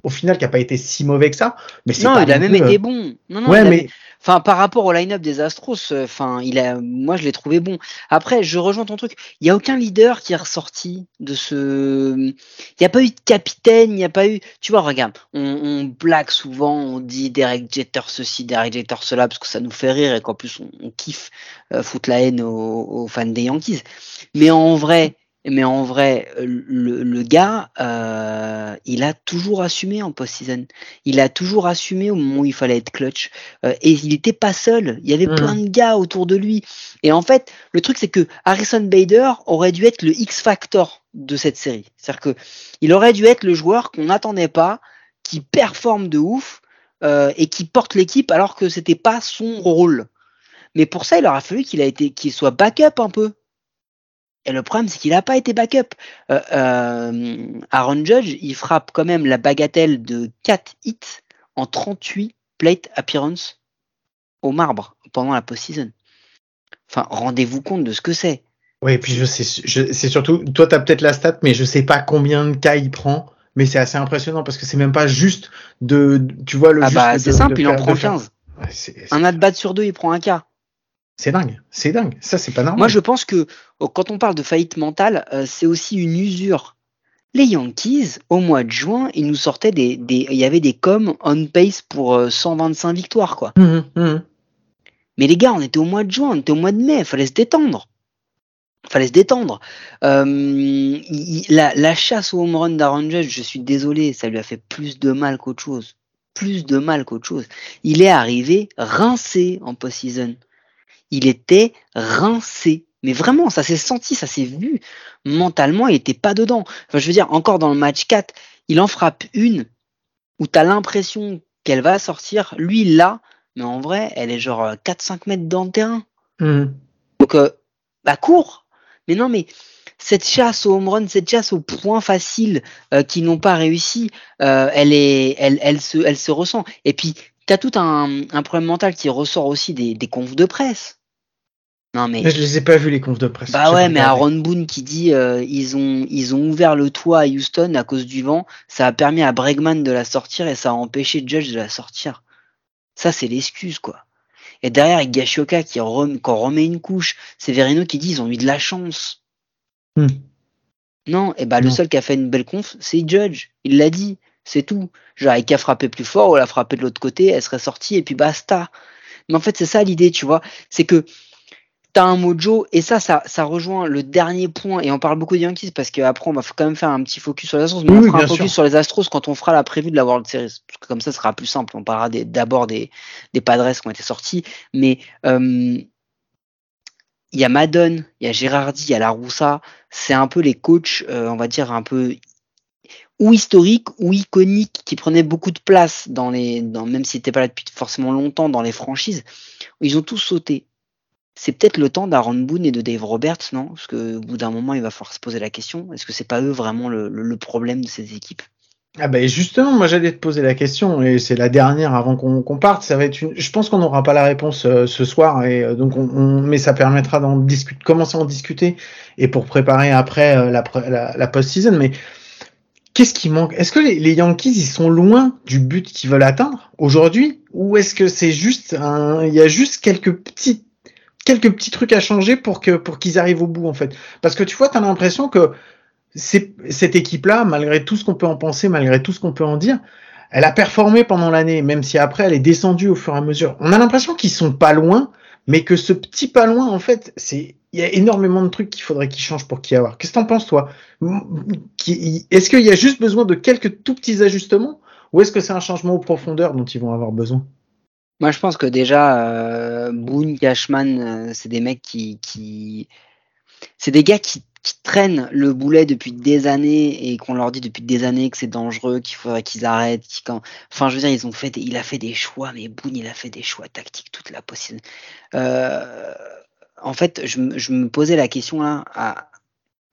au final qui a pas été si mauvais que ça, mais c'est Non, pas il a même euh, été bon. Non, non, ouais, mais Enfin, par rapport au line-up des Astros, euh, enfin, il a, moi, je l'ai trouvé bon. Après, je rejoins ton truc. Il y a aucun leader qui est ressorti de ce. Il n'y a pas eu de capitaine. Il n'y a pas eu. Tu vois, regarde, on, on blague souvent, on dit Derek Jeter ceci, Derek Jeter cela, parce que ça nous fait rire et qu'en plus on, on kiffe euh, la haine aux fans des Yankees. Mais en vrai, mais en vrai, euh, le, le gars, euh, il a toujours assumé en post-season. Il a toujours assumé au moment où il fallait être clutch. Euh, et il n'était pas seul. Il y avait Mhm. plein de gars autour de lui. Et en fait, le truc, c'est que Harrison Bader aurait dû être le X-Factor de cette série. C'est-à-dire que il aurait dû être le joueur qu'on n'attendait pas, qui performe de ouf euh, et qui porte l'équipe alors que c'était pas son rôle. Mais pour ça, il aura fallu qu'il a été, qu'il soit backup un peu. Et le problème, c'est qu'il n'a pas été backup. Euh, euh, Aaron Judge, il frappe quand même la bagatelle de 4 hits en 38 plate appearance au marbre pendant la post-season. Enfin, rendez-vous compte de ce que c'est. Oui, et puis je sais, c'est surtout, toi t'as peut-être la stat, mais je sais pas combien de cas il prend, mais c'est assez impressionnant parce que c'est même pas juste de, tu vois le. Ah bah, c'est de simple, il en faire- prend faire- 15. Ouais, c'est, c'est- Un at-bat sur deux, il prend un cas. C'est dingue, c'est dingue. Ça c'est pas normal. Moi, je pense que oh, quand on parle de faillite mentale, euh, c'est aussi une usure. Les Yankees, au mois de juin, ils nous sortaient des, des il y avait des coms on pace pour euh, 125 victoires, quoi. Mhm, mhm. Mais les gars, on était au mois de juin, on était au mois de mai, fallait se détendre. Fallait se détendre. Euh, il- il- la, la chasse au home run d'Aaron Judge, je suis désolé, ça lui a fait plus de mal qu'autre chose. Plus de mal qu'autre chose. Il est arrivé rincé en post-season. Il était rincé. Mais vraiment, ça s'est senti, ça s'est vu. Mentalement, il était pas dedans. Enfin, je veux dire, encore dans le match 4, il en frappe une où tu as l'impression qu'elle va sortir. Lui, là, mais en vrai, elle est genre euh, 4-5 mètres dans le terrain. Mhm. Donc, euh, bah, cours. Mais non, mais cette chasse au home run, cette chasse au point facile euh, qui n'ont pas réussi, euh, elle, est, elle, elle, se, elle se ressent. Et puis, tu as tout un, un problème mental qui ressort aussi des, des confs de presse. Non, mais. Je les ai pas vus les confs de presse. Bah ouais, mais. Aaron Boone qui dit euh, ils ont ils ont ouvert le toit à Houston à cause du vent, ça a permis à Bregman de la sortir et ça a empêché Judge de la sortir. Ça c'est l'excuse quoi. Et derrière Higashioka qui rem- quand remet une couche, c'est Verino qui dit ils ont eu de la chance. Hmm. Non, et bah le seul qui a fait une belle conf, c'est Judge. Il l'a dit. C'est tout. Genre, elle qu'à frapper plus fort ou la frapper de l'autre côté, elle serait sortie et puis basta. Mais en fait, c'est ça l'idée, tu vois. C'est que t'as un mojo et ça, ça, ça rejoint le dernier point et on parle beaucoup des Yankees parce qu'après on va quand même faire un petit focus sur les Astros, mais on fera un focus sur les Astros quand on fera la prévue de la World Series. Parce que comme ça, ce sera plus simple. On parlera d'abord des, des, Padres qui ont été sortis, mais euh, il y a Madden, il y a Girardi, il y a La Roussa. C'est un peu les coachs, euh, on va dire un peu ou historiques ou iconiques qui prenaient beaucoup de place dans les, dans, même si n'étaient pas là depuis forcément longtemps dans les franchises. Ils ont tous sauté c'est peut-être le temps d'Aaron Boone et de Dave Roberts, non? Parce qu'au bout d'un moment, il va falloir se poser la question. Est-ce que c'est pas eux vraiment le, problème de ces équipes? Ah ben justement, moi j'allais te poser la question et c'est la dernière avant qu'on parte. Ça va être une... Je pense qu'on n'aura pas la réponse euh, ce soir et euh, donc on, mais ça permettra d'en discuter, commencer à en discuter et pour préparer après euh, la, la, post-season. Mais qu'est-ce qui manque? Est-ce que les, les, Yankees ils sont loin du but qu'ils veulent atteindre aujourd'hui? Ou est-ce que c'est juste un... il y a juste quelques petites quelques petits trucs à changer pour que pour qu'ils arrivent au bout en fait. Parce que tu vois, tu as l'impression que cette équipe-là, malgré tout ce qu'on peut en penser, malgré tout ce qu'on peut en dire, elle a performé pendant l'année, même si après elle est descendue au fur et à mesure. On a l'impression qu'ils sont pas loin, mais que ce petit pas loin, en fait, c'est il y a énormément de trucs qu'il faudrait qu'ils changent pour qu'il y avoir. Qu'est-ce que t'en penses toi? Est-ce qu'il y a juste besoin de quelques tout petits ajustements, ou est-ce que c'est un changement aux profondeurs dont ils vont avoir besoin? Moi, je pense que déjà, euh, Boone, Cashman, euh, c'est des mecs qui, qui... c'est des gars qui, qui, traînent le boulet depuis des années et qu'on leur dit depuis des années que c'est dangereux, qu'il faudrait qu'ils arrêtent. quand... Enfin, je veux dire, ils ont fait, il a fait des choix, mais Boone, il a fait des choix tactiques toute la possible. Euh, en fait, je, je, me posais la question là, à,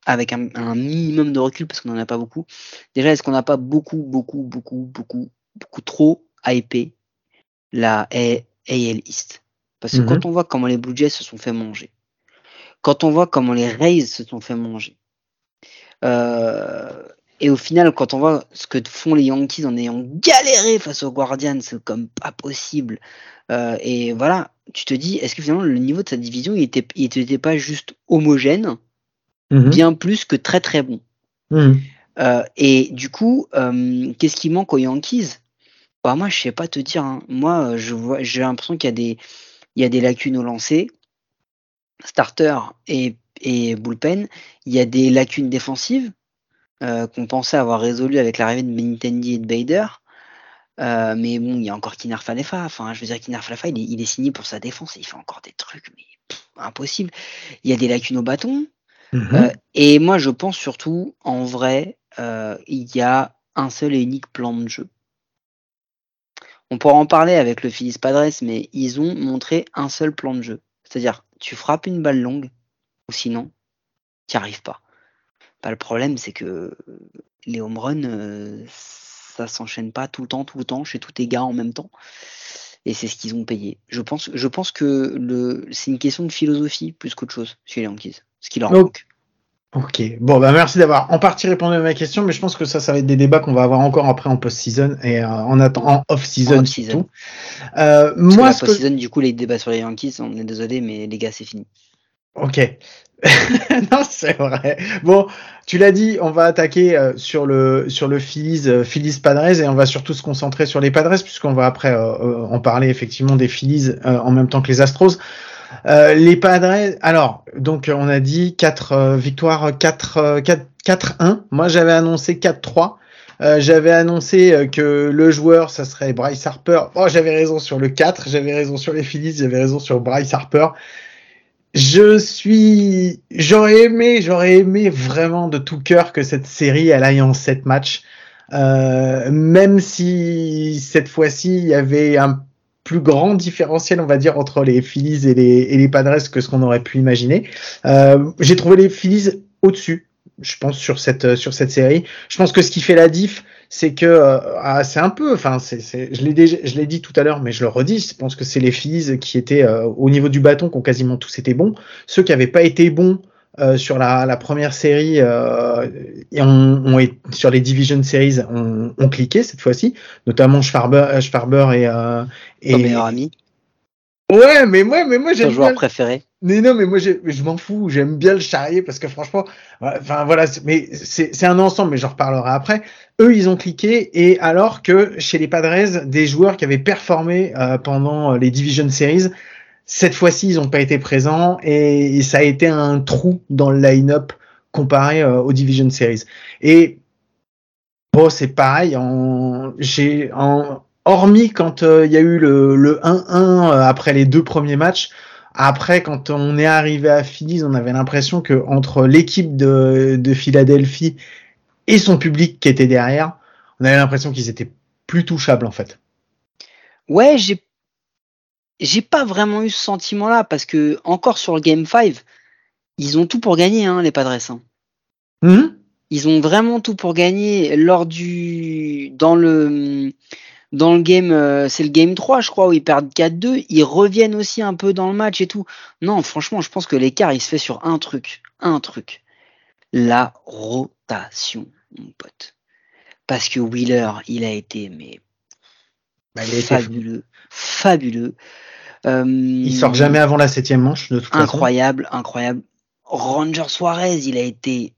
avec un, un, minimum de recul parce qu'on n'en a pas beaucoup. Déjà, est-ce qu'on n'a pas beaucoup, beaucoup, beaucoup, beaucoup, beaucoup trop hypé la AL East. Parce que quand mhm. on voit comment les Blue Jays se sont fait manger, quand on voit comment les Rays se sont fait manger, euh, et au final, quand on voit ce que font les Yankees en ayant galéré face aux Guardians, c'est comme pas possible. Euh, et voilà, tu te dis, est-ce que finalement le niveau de sa division, il était, il était pas juste homogène, mhm. bien plus que très très bon? Mhm. Euh, et du coup, qu'est-ce qui manque aux Yankees? Bah, moi, je sais pas te dire. Hein. Moi, je vois, j'ai l'impression qu'il y a des, il y a des lacunes au lancer, starter et, et bullpen. Il y a des lacunes défensives euh, qu'on pensait avoir résolues avec l'arrivée de Benintendi et de Bader. Euh, mais bon, il y a encore Kinar Falefa. Enfin, je veux dire, Kinar Falefa, il est, il est signé pour sa défense et il fait encore des trucs, mais impossible. Il y a des lacunes au bâton. Euh, et moi, je pense surtout, en vrai, il y a un seul et unique plan de jeu. On pourra en parler avec le Phyllis Padres, mais ils ont montré un seul plan de jeu. C'est-à-dire, tu frappes une balle longue, ou sinon, tu n'y arrives pas. Bah, le problème, c'est que les home runs, euh, ça s'enchaîne pas tout le temps, tout le temps, chez tous tes gars en même temps. Et c'est ce qu'ils ont payé. Je pense, je pense que le, c'est une question de philosophie plus qu'autre chose chez les Yankees. Ce qui leur manque. Ok, bon bah merci d'avoir en partie répondu à ma question, mais je pense que ça, ça va être des débats qu'on va avoir encore après en post-season et euh, en attendant en off-season surtout. Euh, moi, post-season, du coup, les débats sur les Yankees, on est désolé, mais les gars, c'est fini. Ok. non, c'est vrai. Bon, tu l'as dit, on va attaquer euh, sur le sur le Phillies, euh, Phillies Padres et on va surtout se concentrer sur les Padres puisqu'on va après en parler effectivement des Phillies en même temps que les Astros. Euh, les Padres, alors, donc on a dit 4 euh, victoires, 4, 4, 1 Moi j'avais annoncé 4-3. Euh, j'avais annoncé que le joueur, ça serait Bryce Harper. Oh, j'avais raison sur le 4, j'avais raison sur les Phillies, j'avais raison sur Bryce Harper. Je suis, j'aurais aimé, j'aurais aimé vraiment de tout cœur que cette série elle aille en 7 matchs. même si cette fois-ci il y avait un plus grand différentiel, on va dire, entre les Phillies et les, et les Padres que ce qu'on aurait pu imaginer. Euh, J'ai trouvé les Phillies au-dessus, je pense, sur cette, sur cette série. Je pense que ce qui fait la diff, c'est que euh, ah, c'est un peu, enfin, c'est, je l'ai je l'ai dit tout à l'heure, mais je le redis. Je pense que c'est les Phillies qui étaient euh, au niveau du bâton, qui ont quasiment tous été bons. Ceux qui n'avaient pas été bons euh, sur la, la, première série euh, et on, on est, sur les division series on, on cliqué cette fois-ci, notamment Schwarber, euh, Schwarber et, euh, et ton meilleur ami. Ouais, mais moi, mais moi j'aime. Ton joueur préféré. Mais non, mais moi, je, je m'en fous. J'aime bien le charrier parce que franchement, enfin voilà, mais c'est un ensemble, mais j'en reparlerai après. Eux, ils ont cliqué et alors que chez les Padres, des joueurs qui avaient performé euh, pendant les Division Series, cette fois-ci, ils n'ont pas été présents et, ça a été un trou dans le line-up comparé euh, aux Division Series. Et bon, c'est pareil. J'ai, en, hormis quand euh, il y a eu le 1-1 après les deux premiers matchs, après, quand on est arrivé à Phillies, on avait l'impression que entre l'équipe de, Philadelphie et son public qui était derrière, on avait l'impression qu'ils étaient plus touchables en fait. Ouais, j'ai j'ai pas vraiment eu ce sentiment-là parce que encore sur le Game 5, ils ont tout pour gagner, hein, les Padres. Hein. Hum ils ont vraiment tout pour gagner lors du dans le dans le game, euh, c'est le game 3, je crois, où ils perdent 4-2. Ils reviennent aussi un peu dans le match et tout. Non, franchement, je pense que l'écart, il se fait sur un truc. Un truc. La rotation, mon pote. Parce que Wheeler, il a été, mais. Bah, fabuleux. Fabuleux. Euh, il sort jamais avant la septième manche, de toute incroyable, façon. Incroyable, Ranger Suarez, il a été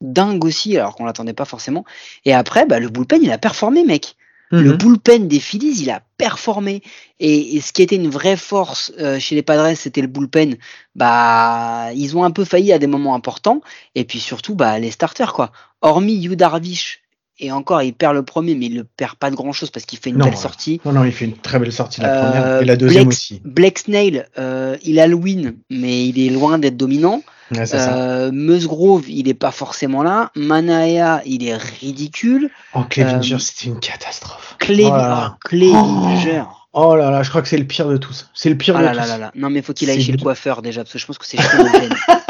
dingue aussi, alors qu'on l'attendait pas forcément. Et après, bah, le bullpen, il a performé, mec. Le mhm. bullpen des Phillies, il a performé. Et, ce qui était une vraie force euh, chez les Padres, c'était le bullpen. Bah, ils ont un peu failli à des moments importants. Et puis surtout, bah, les starters, quoi. Hormis Yu Darvish, et encore, il perd le premier, mais il ne perd pas de grand chose parce qu'il fait une belle sortie. Non, non, il fait une très belle sortie la première euh, et la deuxième aussi. Black Snail, euh, il a le win, mais il est loin d'être dominant. Euh, Musgrove, il est pas forcément là. Manaea, il est ridicule. Oh, Clevinger, euh, c'était une catastrophe. Clevinger. Oh, oh, là là, je crois que c'est le pire de tous. C'est le pire ah de là tous. Là là non, mais faut qu'il aille chez le coiffeur déjà, parce que je pense que c'est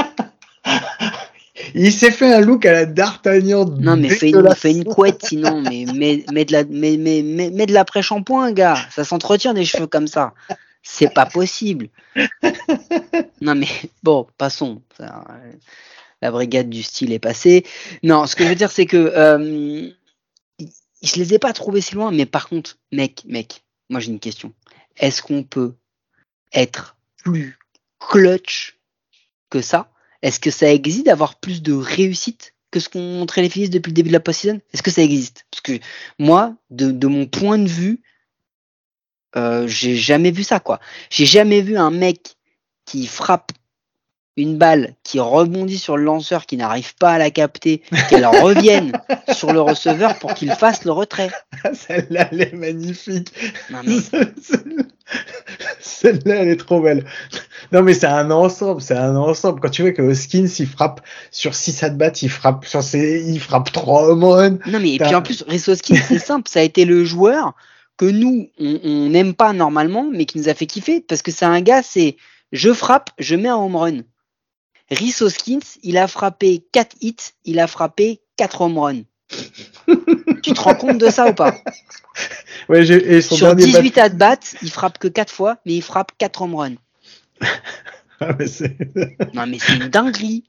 Il s'est fait un look à la D'Artagnan. Non, mais fais une, fais une, couette sinon, mais mets, mets de la, mets, mets, mets de l'après-shampoing, gars. Ça s'entretient des cheveux comme ça. C'est pas possible. non, mais bon, passons. La brigade du style est passée. Non, ce que je veux dire, c'est que euh, je les ai pas trouvés si loin, mais par contre, mec, mec, moi j'ai une question. Est-ce qu'on peut être plus clutch que ça? Est-ce que ça existe d'avoir plus de réussite que ce qu'ont montré les Phillies depuis le début de la post-season? Est-ce que ça existe? Parce que moi, de, mon point de vue, euh, j'ai jamais vu ça, quoi. J'ai jamais vu un mec qui frappe une balle qui rebondit sur le lanceur qui n'arrive pas à la capter, qu'elle revienne sur le receveur pour qu'il fasse le retrait. Celle-là, elle est magnifique. Celle-là, elle est trop belle. Non, mais c'est un ensemble, c'est un ensemble. Quand tu vois que Hoskins, il frappe sur 6 at bats, il frappe sur ses, il frappe 3 home Non, mais et puis en plus, Rhys Hoskins, c'est simple, ça a été le joueur que nous, on n'aime pas normalement, mais qui nous a fait kiffer, parce que c'est un gars, c'est je frappe, je mets un home run. Rhys Hoskins, il a frappé 4 hits, il a frappé 4 home runs. tu te rends compte de ça ou pas? Ouais, et son Sur 18 at bats, il frappe que 4 fois, mais il frappe 4 home runs. ah, mais non mais c'est une dinguerie.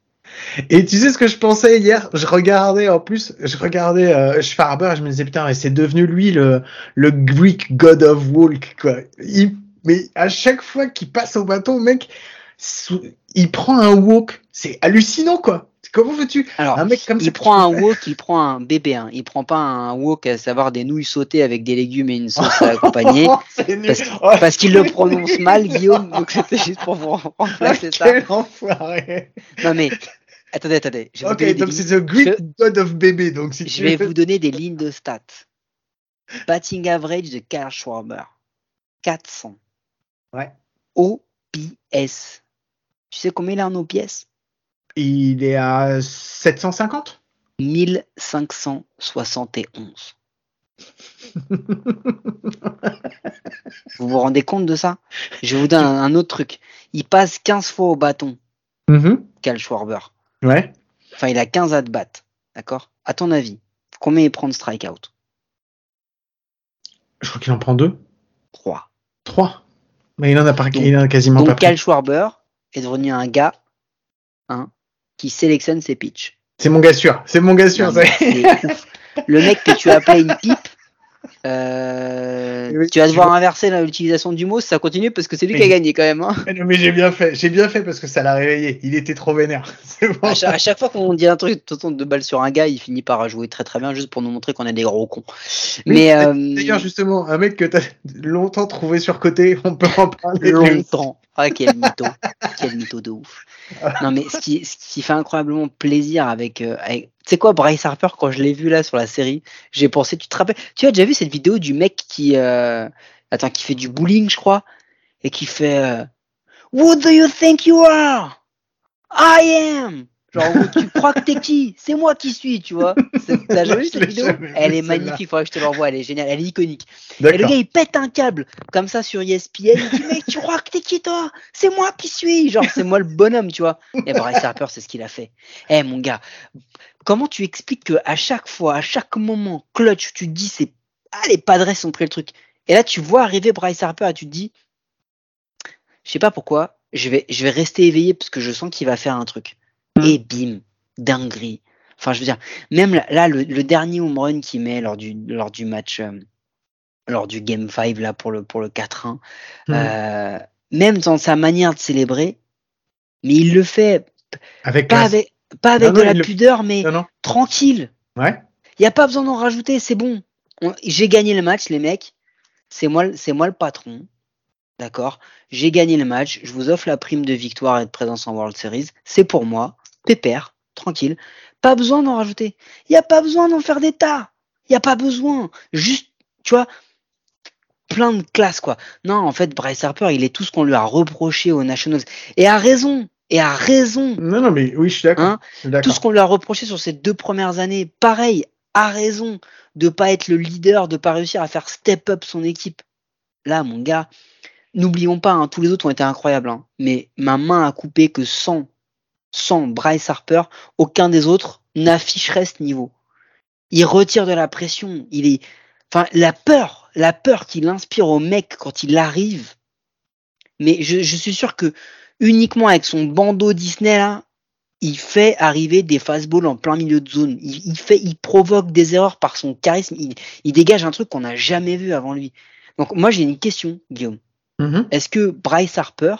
Et tu sais ce que je pensais hier? Je regardais en plus, je regardais euh, Schwarber et je me disais putain, c'est devenu lui le, le Greek God of Walk quoi. mais à chaque fois qu'il passe au bâton, mec, il prend un walk. C'est hallucinant, quoi. Comment veux-tu Alors, un mec comme il prend un wok, il prend un bébé. Hein. Il prend pas un wok à savoir des nouilles sautées avec des légumes et une sauce accompagnée. parce, qu'il le prononce mal, Guillaume. Donc c'était juste pour vous remplacer ça. Quel enfoiré Non mais attendez, attendez. ok, donc c'est The Greek God of Baby. Donc si je vais vous donner des lignes de stats. Batting average de Karl Schwarber 400. Ouais. OPS tu sais combien il a en OPS Il est à 750 1571. vous vous rendez compte de ça? Je vous donne un, autre truc. Il passe 15 fois au bâton. Mm Cal Schwarber. Ouais. Enfin, il a 15 at bat. D'accord? À ton avis, combien il prend de strikeout? Je crois qu'il en prend deux. Trois. Trois Mais il en a, il en a quasiment donc pas Cal Schwarber, est devenu un gars hein, qui sélectionne ses pitchs. C'est mon gars sûr, c'est mon gars sûr. le mec que tu appelais une pipe, euh, Oui, tu vas devoir vois. inverser l'utilisation du mot si ça continue parce que c'est lui qui a gagné quand même. Hein. Non, mais j'ai bien fait, j'ai bien fait parce que ça l'a réveillé. Il était trop vénère. Bon. À, chaque, à chaque fois qu'on dit un truc de de balle sur un gars, il finit par jouer très très bien juste pour nous montrer qu'on est des gros cons. Mais euh, D'ailleurs, justement, un mec que t'as longtemps trouvé sur côté, on peut en parler. longtemps. Ah, quel mytho. quel mytho de ouf. Non, mais ce qui, ce qui fait incroyablement plaisir avec. euh, avec- Tu sais quoi, Bryce Harper, quand je l'ai vu là sur la série, j'ai pensé, tu te rappelles, tu as déjà vu cette vidéo du mec qui. euh, attends, qui fait du bowling, je crois, et qui fait. euh, Who do you think you are? I am! Genre, tu crois que t'es qui? C'est moi qui suis, tu vois. T'as jamais vu cette vidéo? Elle est magnifique, faudrait que je te l'envoie, elle est géniale, elle est iconique. Et le gars, il pète un câble comme ça sur ESPN. Il dit Mec, tu crois que t'es qui toi? C'est moi qui suis. Genre, c'est moi le bonhomme, tu vois. Et Bryce Harper, c'est ce qu'il a fait. Eh, mon gars, comment tu expliques que à chaque fois, à chaque moment, clutch, tu dis c'est Ah, les Padres ont pris le truc. Et là, tu vois arriver Bryce Harper et tu te dis Je sais pas pourquoi, je vais, je vais rester éveillé parce que je sens qu'il va faire un truc. Et bim, dinguerie. Enfin, je veux dire, même là, le, le dernier home run qu'il met lors du, lors du match, euh, lors du Game 5 là, pour le, pour le 4-1, Hmm. euh, même dans sa manière de célébrer, mais il le fait Avec pas classe. avec, pas avec Non, de non, la le- pudeur, mais non. tranquille. Ouais. Il n'y a pas besoin d'en rajouter, c'est bon. J'ai gagné le match, les mecs. C'est moi, le- c'est moi le patron. D'accord J'ai gagné le match. Je vous offre la prime de victoire et de présence en World Series. C'est pour moi. Pépère, tranquille. Pas besoin d'en rajouter. Il n'y a pas besoin d'en faire des tas. Il n'y a pas besoin. Juste, tu vois, plein de classe, quoi. Non, en fait, Bryce Harper, il est tout ce qu'on lui a reproché aux Nationals. Et à raison. Et à raison. Non, non, mais oui, je suis d'accord. Hein Je suis tout d'accord. ce qu'on lui a reproché sur ces deux premières années, pareil, a raison de pas être le leader, de pas réussir à faire step up son équipe. Là, mon gars, n'oublions pas, hein, tous les autres ont été incroyables, hein, mais ma main a coupé que sans, sans Bryce Harper, aucun des autres n'afficherait ce niveau. Il retire de la pression, il est, enfin, la peur, la peur qu'il inspire au mec quand il arrive. Mais je, je suis sûr que uniquement avec son bandeau Disney là, il fait arriver des fastballs en plein milieu de zone. Il, il fait, il provoque des erreurs par son charisme. Il, il dégage un truc qu'on n'a jamais vu avant lui. Donc moi j'ai une question, Guillaume. Mhm. Est-ce que Bryce Harper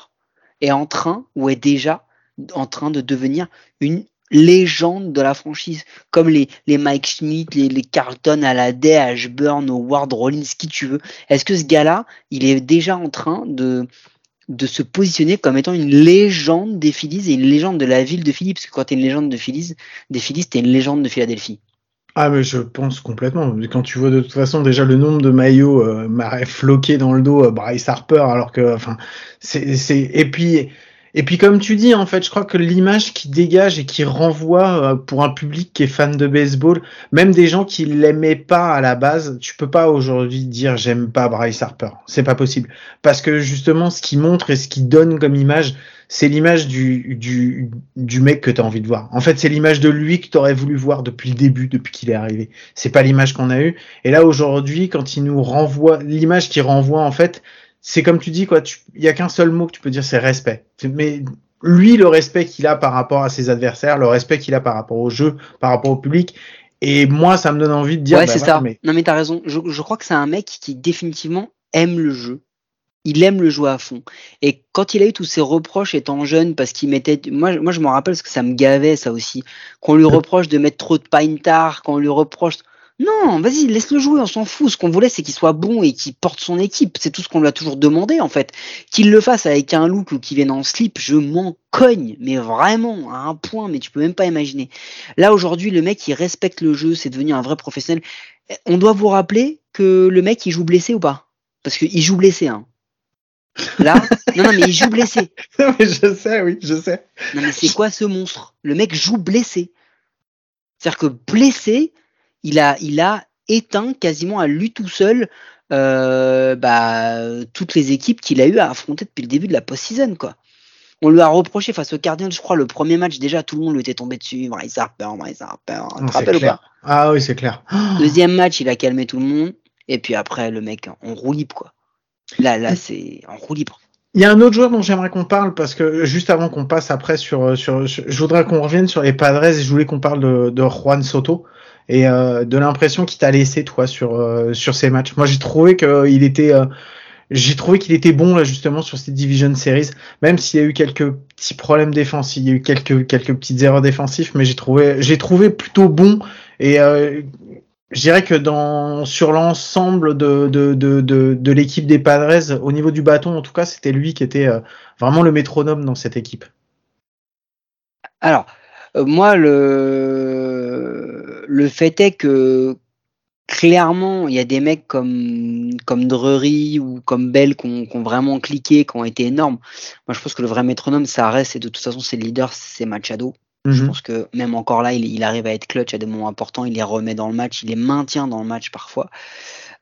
est en train ou est déjà en train de devenir une légende de la franchise? Comme les, les Mike Schmidt, les, les Carlton à la Day, Ashburn, Ward Rollins, qui tu veux. Est-ce que ce gars-là, il est déjà en train de de se positionner comme étant une légende des Phillies et une légende de la ville de Philly, parce que quand t'es une légende de Phillies, des Phillies, t'es une légende de Philadelphie. Ah, mais je pense complètement. Quand tu vois de toute façon déjà le nombre de maillots euh, m'aurait floqué dans le dos euh, Bryce Harper, alors que, enfin, c'est, c'est, et puis, et puis comme tu dis, en fait, je crois que l'image qui dégage et qui renvoie euh, pour un public qui est fan de baseball, même des gens qui l'aimaient pas à la base, tu peux pas aujourd'hui dire j'aime pas Bryce Harper. C'est pas possible. Parce que justement, ce qui montre et ce qui donne comme image, c'est l'image du, du, du mec que tu as envie de voir. En fait, c'est l'image de lui que tu aurais voulu voir depuis le début, depuis qu'il est arrivé. C'est pas l'image qu'on a eue. Et là, aujourd'hui, quand il nous renvoie, l'image qui renvoie, en fait, c'est comme tu dis, quoi, il y a qu'un seul mot que tu peux dire, c'est respect. Mais lui, le respect qu'il a par rapport à ses adversaires, le respect qu'il a par rapport au jeu, par rapport au public, et moi, ça me donne envie de dire, ouais, bah, c'est voilà, ça. mais Non, mais t'as raison. Je, je crois que c'est un mec qui définitivement aime le jeu. Il aime le jouer à fond. Et quand il a eu tous ses reproches étant jeune, parce qu'il mettait. Moi, moi je me rappelle parce que ça me gavait, ça aussi. Qu'on lui reproche de mettre trop de pine tard, qu'on lui reproche. Non, vas-y, laisse-le jouer, on s'en fout. Ce qu'on voulait, c'est qu'il soit bon et qu'il porte son équipe. C'est tout ce qu'on lui a toujours demandé, en fait. Qu'il le fasse avec un look ou qu'il vienne en slip, je m'en cogne. Mais vraiment, à un point, mais tu peux même pas imaginer. Là, aujourd'hui, le mec, il respecte le jeu, c'est devenu un vrai professionnel. On doit vous rappeler que le mec, il joue blessé ou pas? Parce qu'il joue blessé, hein. Là, non, non, mais il joue blessé. Non, mais je sais, oui, je sais. Non, mais c'est quoi ce monstre? Le mec joue blessé. C'est-à-dire que blessé, il a, il a éteint quasiment à lui tout seul euh, bah, toutes les équipes qu'il a eu à affronter depuis le début de la post-season, quoi. On lui a reproché face aux Cardinals, je crois, le premier match, déjà, tout le monde lui était tombé dessus. Bryce Harper, Bryce Harper. Tu Non, te c'est rappelles ou clair. pas? Ah oui, c'est clair. Deuxième match, il a calmé tout le monde. Et puis après, le mec, en roue libre, quoi. Là, là, c'est en roue libre. Il y a un autre joueur dont j'aimerais qu'on parle parce que juste avant qu'on passe après sur, sur, sur- je voudrais qu'on revienne sur les Padres et je voulais qu'on parle de, de Juan Soto et euh, de l'impression qu'il t'a laissé toi sur euh, sur ces matchs. Moi j'ai trouvé qu'il était euh, j'ai trouvé qu'il était bon là justement sur ces division series, même s'il y a eu quelques petits problèmes défensifs, il y a eu quelques quelques petites erreurs défensives, mais j'ai trouvé j'ai trouvé plutôt bon et je dirais que dans sur l'ensemble de de, de, de, l'équipe des Padres, au niveau du bâton en tout cas, c'était lui qui était vraiment le métronome dans cette équipe. Alors, moi, le, le fait est que clairement, il y a des mecs comme, comme Drury ou comme Bell qui ont, qui ont vraiment cliqué, qui ont été énormes. Moi, je pense que le vrai métronome, ça reste, et de toute façon, c'est le leader, c'est Machado. Je Mhm. pense que même encore là, il, il arrive à être clutch à des moments importants, il les remet dans le match, il les maintient dans le match parfois.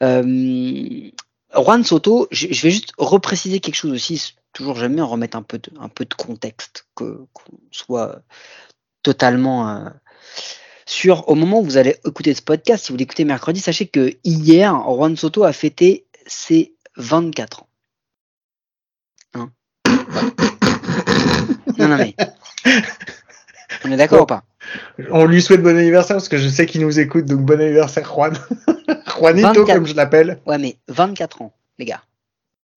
Euh, Juan Soto, je, je vais juste repréciser quelque chose aussi. Toujours j'aime bien remettre un peu de, un peu de contexte, que qu'on soit totalement euh, sûr. Au moment où vous allez écouter ce podcast, si vous l'écoutez mercredi, sachez que hier, Juan Soto a fêté ses 24 ans. Hein non, non, mais. On est d'accord ou pas? On lui souhaite bon anniversaire parce que je sais qu'il nous écoute, donc bon anniversaire Juan. Juanito 24. comme je l'appelle. Ouais, mais 24 ans, les gars.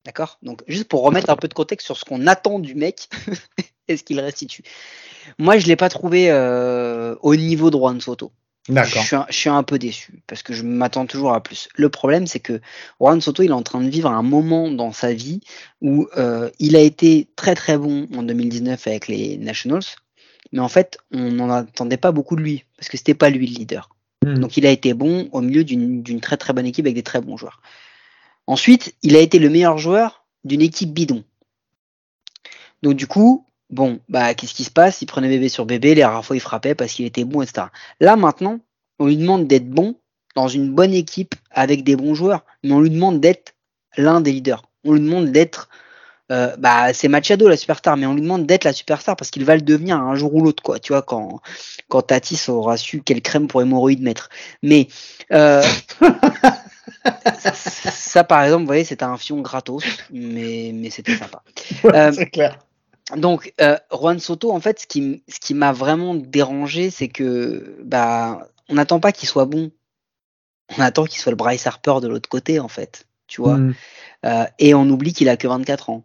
D'accord? Donc, juste pour remettre un peu de contexte sur ce qu'on attend du mec et ce qu'il restitue. Moi, je l'ai pas trouvé euh, au niveau de Juan Soto. Je D'accord. suis, un, je suis un peu déçu parce que je m'attends toujours à plus. Le problème, c'est que Juan Soto, il est en train de vivre un moment dans sa vie où euh, il a été très très bon en 2019 avec les Nationals, mais en fait, on n'en attendait pas beaucoup de lui parce que c'était pas lui le leader. Mhm. Donc, il a été bon au milieu d'une très très bonne équipe avec des très bons joueurs. Ensuite, il a été le meilleur joueur d'une équipe bidon. Donc, du coup, bon, bah, qu'est-ce qui se passe? Il prenait bébé sur bébé, les rares fois il frappait parce qu'il était bon, etc. Là, maintenant, on lui demande d'être bon dans une bonne équipe avec des bons joueurs, mais on lui demande d'être l'un des leaders. On lui demande d'être. euh, bah, c'est Machado la superstar, mais on lui demande d'être la superstar parce qu'il va le devenir un jour ou l'autre, quoi. Tu vois, quand, quand Tatis aura su quelle crème pour hémorroïdes mettre. Mais euh, ça, par exemple, vous voyez, c'était un fion gratos, mais, mais c'était sympa. Ouais, Euh, c'est clair. Donc, euh, Juan Soto, en fait, ce qui, ce qui m'a vraiment dérangé, c'est que bah, on n'attend pas qu'il soit bon. On attend qu'il soit le Bryce Harper de l'autre côté, en fait. Tu vois Mhm. Euh, Et on oublie qu'il a que 24 ans.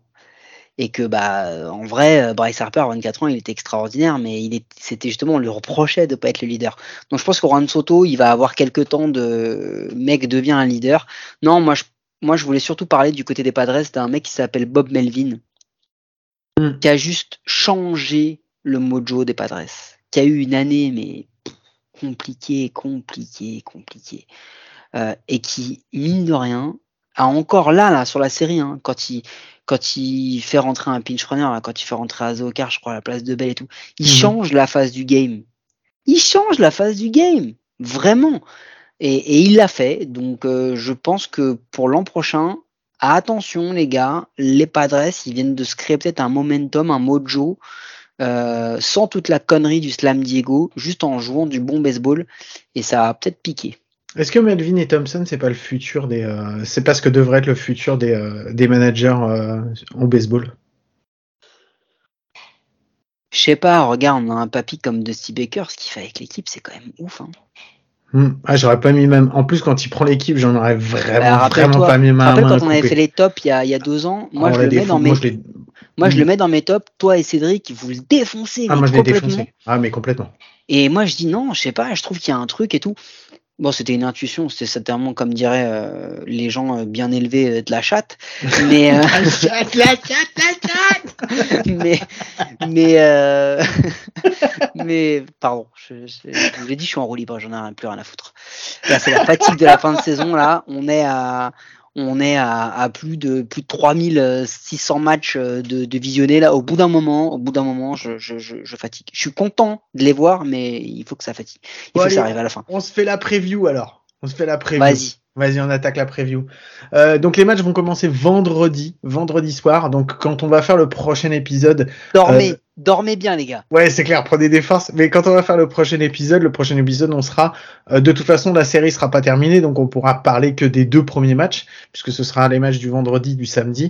Et que, bah, en vrai, euh, Bryce Harper, à 24 ans, il était extraordinaire, mais il est, c'était justement, on lui reprochait de pas être le leader. Donc, je pense que Juan Soto, il va avoir quelques temps de mec devient un leader. Non, moi, je, moi, je voulais surtout parler du côté des Padres d'un mec qui s'appelle Bob Melvin Mm. qui a juste changé le mojo des Padres, qui a eu une année mais compliquée, compliquée, compliquée, euh, et qui mine de rien a encore là là sur la série hein, quand il quand il fait rentrer un pinch runner, là, quand il fait rentrer Azokar, je crois à la place de Bell et tout, il Mhm. change la phase du game. Il change la phase du game, vraiment. Et, et il l'a fait. Donc euh, je pense que pour l'an prochain, attention les gars, les Padres, ils viennent de se créer peut-être un momentum, un mojo, euh, sans toute la connerie du slam Diego, juste en jouant du bon baseball, et ça a peut-être piqué. Est-ce que Melvin et Thompson, c'est pas le futur des. euh, c'est pas ce que devrait être le futur des, euh, des managers euh, en baseball? Je sais pas, regarde, on a un papy comme Dusty Baker, ce qu'il fait avec l'équipe, c'est quand même ouf. Hein. Hmm. Ah, j'aurais pas mis même. En plus, quand il prend l'équipe, j'en aurais vraiment, Bah, vraiment pas mis ma main quand on avait fait les tops il y a, il y a deux ans, moi, Ah, je le, mets dans mes, moi, je moi je le mets dans mes tops, toi et Cédric, vous le défoncez ah, moi, je l'ai défoncé. Ah, mais complètement. Et moi, je dis non, je sais pas, je trouve qu'il y a un truc et tout. Bon, c'était une intuition, c'était certainement comme diraient euh, les gens euh, bien élevés euh, de la chatte. Mais, euh, mais, mais, euh, mais, pardon, je, je, je vous l'ai dit, je suis en roue libre, j'en ai rien- plus rien à foutre. Là, c'est la fatigue de la fin de saison, là. On est à, on est à, à plus de, plus de 3600 matchs euh, de, de visionnés, là. Au bout d'un moment, au bout d'un moment, je, je, je, je fatigue. Je suis content de les voir, mais il faut que ça fatigue. Il Bon, faut que ça arrive à la fin. On se fait la preview alors. On se fait la preview. Vas-y. Vas-y, on attaque la preview. Euh, donc les matchs vont commencer vendredi, vendredi soir. Donc quand on va faire le prochain épisode, Dormez, Euh, dormez bien, les gars. ouais c'est clair, prenez des forces. Mais quand on va faire le prochain épisode, le prochain épisode, on sera euh, de toute façon la série sera pas terminée, donc on pourra parler que des deux premiers matchs, puisque ce sera les matchs du vendredi, du samedi.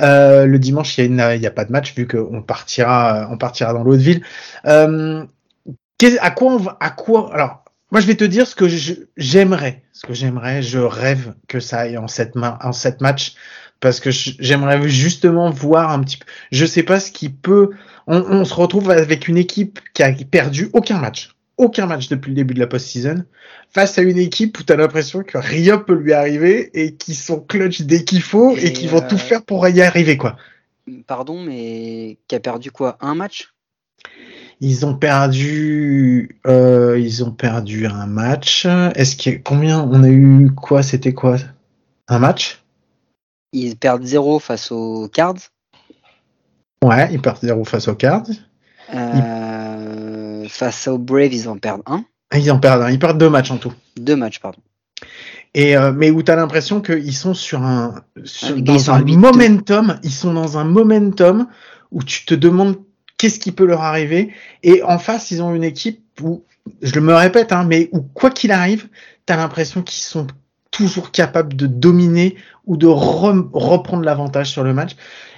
Euh, le dimanche, il y y a pas de match vu qu'on partira, on partira dans l'autre ville. Euh, qu'est- à quoi on va, à quoi alors Moi, je vais te dire ce que j'aimerais, ce que j'aimerais, je rêve que ça aille en sept, en sept matchs, parce que j'aimerais justement voir un petit peu. Je sais pas ce qui peut. On, on, se retrouve avec une équipe qui a perdu aucun match, aucun match depuis le début de la post-season, face à une équipe où tu as l'impression que rien peut lui arriver et qui sont clutch dès qu'il faut et, qui vont tout euh, faire pour y arriver, quoi. Pardon, mais qui a perdu quoi Un match? Ils ont perdu, euh, ils ont perdu un match. Est-ce qu'il combien on a eu quoi C'était quoi? Un match? Ils perdent 0 face aux Cards. Ouais, ils perdent 0 face aux Cards. Euh, face aux Braves, ils en perdent un. Ils en perdent un. Ils perdent deux matchs en tout. Deux matchs, pardon. Et euh, mais où tu as l'impression qu'ils sont sur un, sur, dans un momentum, ils sont dans un momentum où tu te demandes qu'est-ce qui peut leur arriver. Et en face, ils ont une équipe où, je me répète, hein, mais où quoi qu'il arrive, tu l'impression qu'ils sont toujours capables de dominer ou de reprendre l'avantage sur le match.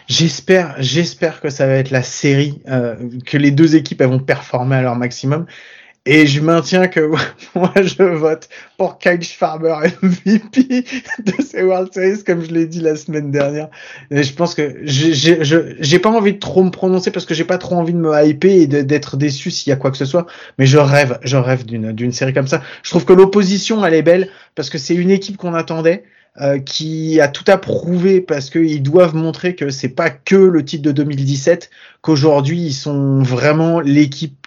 J'espère, j'espère que ça va être la série, euh, que les deux équipes elles vont performer à leur maximum. Et je maintiens que moi, je vote pour Kyle Farmer MVP de ces World Series, comme je l'ai dit la semaine dernière. Je pense que j'ai pas envie de trop me prononcer parce que j'ai pas trop envie de me hyper et d'être déçu s'il y a quoi que ce soit. Mais je rêve, je rêve d'une d'une série comme ça. Je trouve que l'opposition, elle est belle parce que c'est une équipe qu'on attendait. Euh, qui a tout à prouver parce qu'ils doivent montrer que c'est pas que le titre de 2017, qu'aujourd'hui ils sont vraiment l'équipe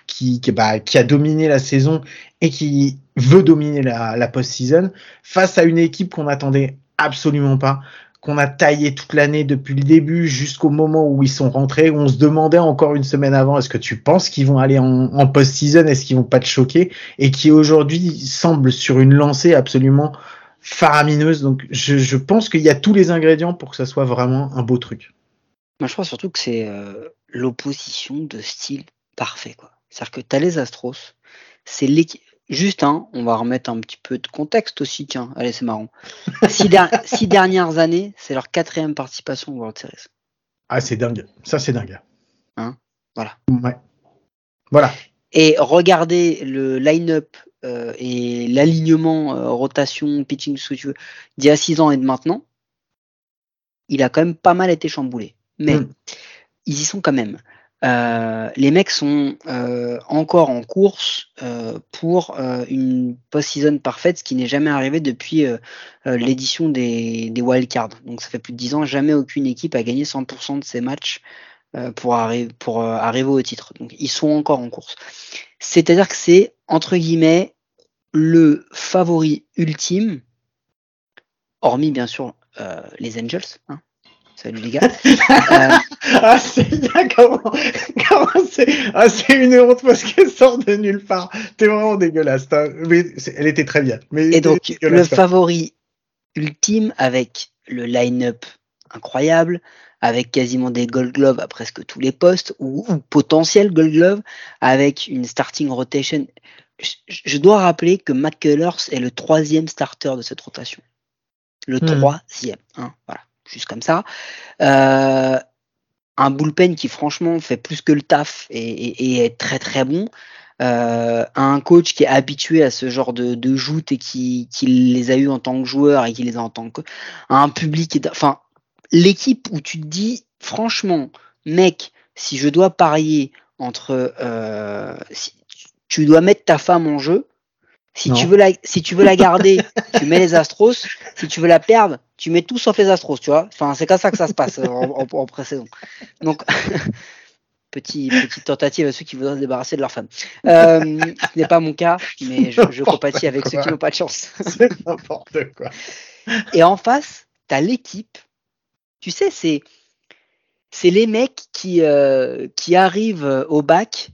bah, qui, a dominé la saison et qui veut dominer la, post-season face à une équipe qu'on n'attendait absolument pas, qu'on a taillé toute l'année depuis le début jusqu'au moment où ils sont rentrés. on se demandait encore une semaine avant, est-ce que tu penses qu'ils vont aller en, post-season, est-ce qu'ils vont pas te choquer, et qui aujourd'hui semble sur une lancée absolument faramineuse. Donc je, je pense qu'il y a tous les ingrédients pour que ça soit vraiment un beau truc. Moi, je crois surtout que c'est euh, l'opposition de style parfait, quoi. C'est-à-dire que tu as les Astros, c'est l'équipe. Juste, hein, on va remettre un petit peu de contexte aussi, tiens, allez, c'est marrant. Six, six, dernières années, c'est leur quatrième participation au World Series. Ah, c'est dingue. Ça, c'est dingue. Hein voilà. Ouais. Voilà. Et regardez le line-up euh, et l'alignement, euh, rotation, pitching, ce que tu veux, d'il y a six ans et de maintenant, il a quand même pas mal été chamboulé. Mais mm. ils y sont quand même. Euh, les mecs sont euh, encore en course euh, pour une post-season parfaite, ce qui n'est jamais arrivé depuis l'édition des, wildcards. Donc ça fait plus de 10 ans, jamais aucune équipe a gagné 100% de ses matchs pour, pour arriver au titre. Donc ils sont encore en course. C'est-à-dire que c'est, entre guillemets, le favori ultime, hormis bien sûr les Angels, hein, Salut les gars. euh... ah, c'est comment, comment c'est ah, c'est une honte parce qu'elle sort de nulle part. T'es vraiment dégueulasse. Mais elle était très bien. Mais Et donc, le favori ultime avec le line-up incroyable, avec quasiment des Gold Gloves à presque tous les postes, ou, ou potentiel Gold Glove, avec une starting rotation. Je, je dois rappeler que McCullers est le troisième starter de cette rotation. Le hmm. troisième. Hein, voilà juste comme ça. Euh, un bullpen qui franchement fait plus que le taf et, est très très bon. Euh, un coach qui est habitué à ce genre de, de joutes et qui, les a eu en tant que joueur et qui les a en tant que un public enfin l'équipe où tu te dis franchement mec si je dois parier entre euh, tu dois mettre ta femme en jeu si tu veux la si tu veux la garder tu mets les Astros si tu veux la perdre tu mets tout sauf les Astros, tu vois. Enfin, c'est comme ça que ça se passe en, en, en pré-saison. Donc, petit, petite tentative à ceux qui voudraient se débarrasser de leur femme. Euh, ce n'est pas mon cas, mais je, je compatis avec ceux qui n'ont pas de chance. c'est n'importe quoi. Et en face, tu as l'équipe. Tu sais, c'est c'est les mecs qui, euh, qui arrivent au bac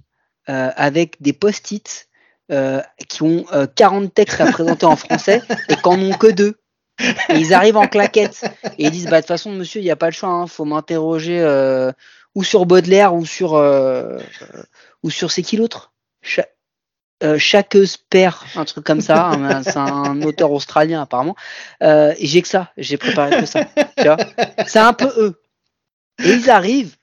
euh, avec des post-it euh, qui ont 40 euh, textes à présenter en français et qu'en ont que deux. Ils arrivent en claquette et ils disent bah de toute façon monsieur il n'y a pas le choix, hein, faut m'interroger euh, ou sur Baudelaire ou sur euh, ou sur c'est qui l'autre? Cha Chaqueuse perd un truc comme ça, hein, c'est un auteur australien apparemment. J'ai que ça, j'ai préparé que ça. C'est un peu eux. Et ils arrivent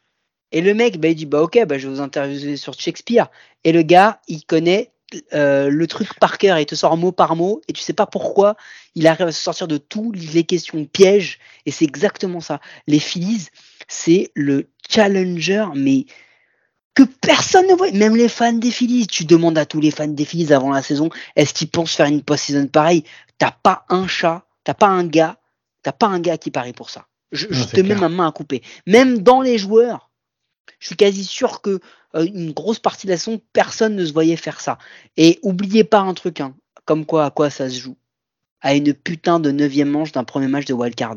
et le mec bah, il dit bah ok bah je vais vous interviewer sur Shakespeare et le gars il connaît euh, le truc par cœur et il te sort mot par mot et tu sais pas pourquoi il arrive à se sortir de tous les questions pièges et c'est exactement ça. Les Phillies, c'est le challenger mais que personne ne voit, même les fans des Phillies. Tu demandes à tous les fans des Phillies avant la saison, est-ce qu'ils pensent faire une post-season pareille? T'as pas un chat, t'as pas un gars, t'as pas un gars qui parie pour ça. Je, je te mets ma main à couper. Même dans les joueurs, je suis quasi sûr que euh, une grosse partie de la saison, personne ne se voyait faire ça. Et oubliez pas un truc, hein, comme quoi à quoi ça se joue. À une putain de neuvième manche d'un premier match de wildcard.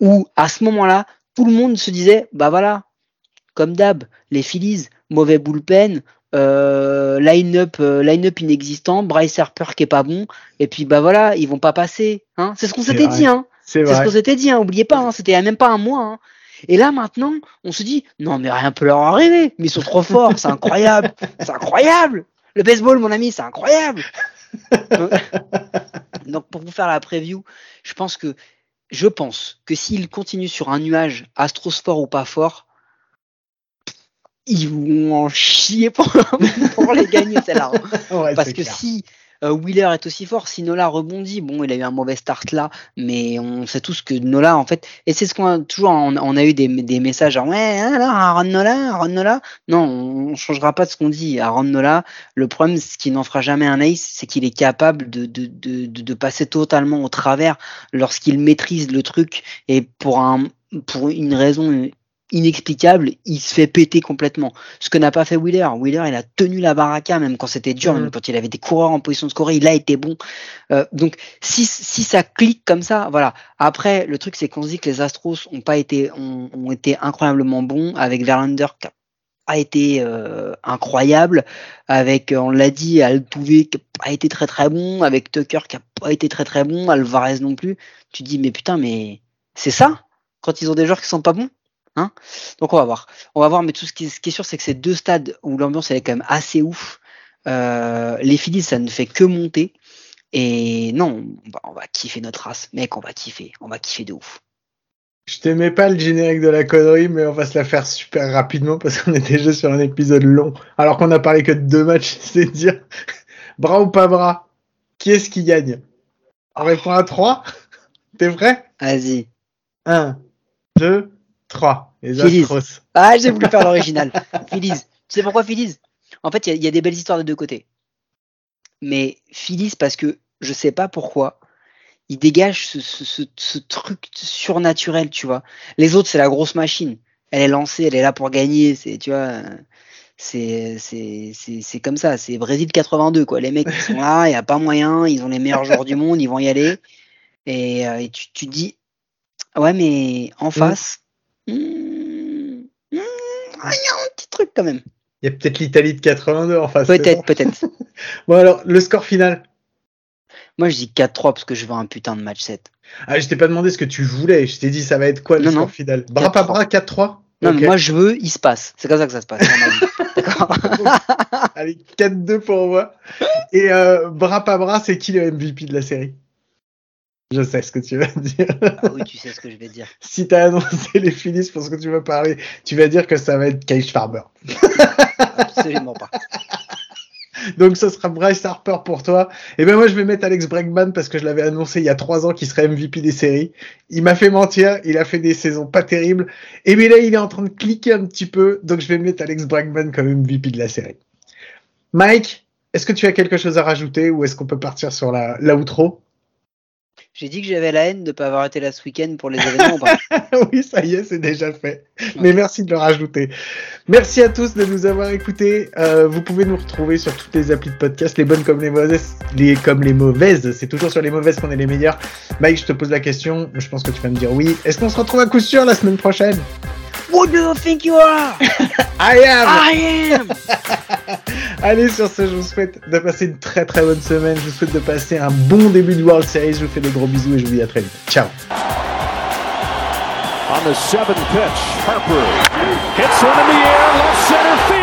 Où à ce moment-là, tout le monde se disait, bah voilà, comme d'hab, les Phillies, mauvais bullpen, euh, line-up euh, line-up inexistant, Bryce Harper qui est pas bon, et puis bah voilà, ils vont pas passer. Hein c'est ce qu'on s'était dit, hein. C'est ce qu'on s'était dit, hein. oubliez pas, hein. c'était même pas un mois. Hein. Et là maintenant, on se dit non mais rien peut leur arriver, mais ils sont trop forts, c'est incroyable, c'est incroyable. Le baseball, mon ami, c'est incroyable. Donc pour vous faire la preview, je pense que je pense que s'ils continuent sur un nuage, Astros fort ou pas fort, ils vont en chier pour, pour les gagner celle-là. Hein. Parce que si euh, Wheeler est aussi fort. Si Nola rebondit, bon, il a eu un mauvais start là, mais on sait tous que Nola, en fait, et c'est ce qu'on a toujours, on, a eu des, messages genre, ouais, alors, hein, Aaron Nola, Aaron Nola. Non, on changera pas de ce qu'on dit. Aaron Nola, le problème, ce qui n'en fera jamais un ace, c'est qu'il est capable de, de, de, de, passer totalement au travers lorsqu'il maîtrise le truc et pour un, pour une raison inexplicable, il se fait péter complètement. Ce que n'a pas fait Wheeler. Wheeler, il a tenu la baraka même quand c'était dur, même quand il avait des coureurs en position de scorer, il a été bon. Euh, donc si, si ça clique comme ça, voilà. Après, le truc c'est qu'on se dit que les Astros ont pas été ont, ont été incroyablement bons avec Verlander qui a été euh, incroyable, avec on l'a dit Altuve qui a été très très bon, avec Tucker qui a pas été très très bon, Alvarez non plus. Tu dis mais putain mais c'est ça quand ils ont des joueurs qui sont pas bons Hein Donc on va voir. On va voir, mais tout ce qui, est sûr, c'est que c'est deux stades où l'ambiance elle est quand même assez ouf. Euh, les Phillies, ça ne fait que monter. Et non, on va, kiffer notre race. Mec, on va kiffer. On va kiffer de ouf. Je t'aimais pas le générique de la connerie, mais on va se la faire super rapidement parce qu'on est déjà sur un épisode long. Alors qu'on a parlé que de deux matchs, c'est dire bras ou pas bras. Qui est-ce qui gagne? On répond à trois? T'es prêt? Vas-y. Un, deux, 3. Les Ah, j'ai voulu faire l'original. Phillies. Tu sais pourquoi Phillies En fait, il y, a des belles histoires des deux côtés. Mais Phillies, parce que je sais pas pourquoi, il dégage ce, truc surnaturel, tu vois. Les autres, c'est la grosse machine. Elle est lancée, elle est là pour gagner. C'est, tu vois, c'est, c'est, comme ça. C'est Brésil 82, quoi. Les mecs, ils sont là, il n'y a pas moyen, ils ont les meilleurs joueurs du monde, ils vont y aller. Et, euh, tu, tu dis, ouais, mais en mm. face, Mmh, il y a un petit truc quand même. Il y a peut-être l'Italie de 82 en face. Peut-être, peut-être. bon alors, le score final Moi je dis 4-3 parce que je veux un putain de match 7. Ah, je t'ai pas demandé ce que tu voulais, je t'ai dit ça va être quoi le score final? Bras pas bras 4-3 non, mais moi je veux, il se passe. C'est comme ça que ça se passe. D'accord Allez, 4-2 pour moi. Et euh, bras pas bras, c'est qui le MVP de la série? Je sais ce que tu vas dire. Ah oui, tu sais ce que je vais dire. si tu as annoncé les Phillies pour ce que tu vas parler, tu vas dire que ça va être Kyle Farber. Absolument pas. Donc ce sera Bryce Harper pour toi. Et ben moi je vais mettre Alex Bregman parce que je l'avais annoncé il y a trois ans qu'il serait MVP des séries. Il m'a fait mentir, il a fait des saisons pas terribles. Et bien là il est en train de cliquer un petit peu, donc je vais mettre Alex Bregman comme MVP de la série. Mike, est-ce que tu as quelque chose à rajouter ou est-ce qu'on peut partir sur la, la outro? J'ai dit que j'avais la haine de ne pas avoir été là ce week-end pour les événements. oui, ça y est, c'est déjà fait. Mais merci de le rajouter. Merci à tous de nous avoir écoutés. Euh, vous pouvez nous retrouver sur toutes les applis de podcast, les bonnes comme les mauvaises. Les comme les mauvaises, c'est toujours sur les mauvaises qu'on est les meilleurs. Mike, je te pose la question. Je pense que tu vas me dire oui. Est-ce qu'on se retrouve à coup sûr la semaine prochaine? Who do you think you are? I am. I am. Allez, sur ce, je vous souhaite de passer une très très bonne semaine. Je vous souhaite de passer un bon début de World Series. Je vous fais des gros bisous et je vous dis à très vite. Ciao. On the seventh pitch, Harper hits one in the air, left center field,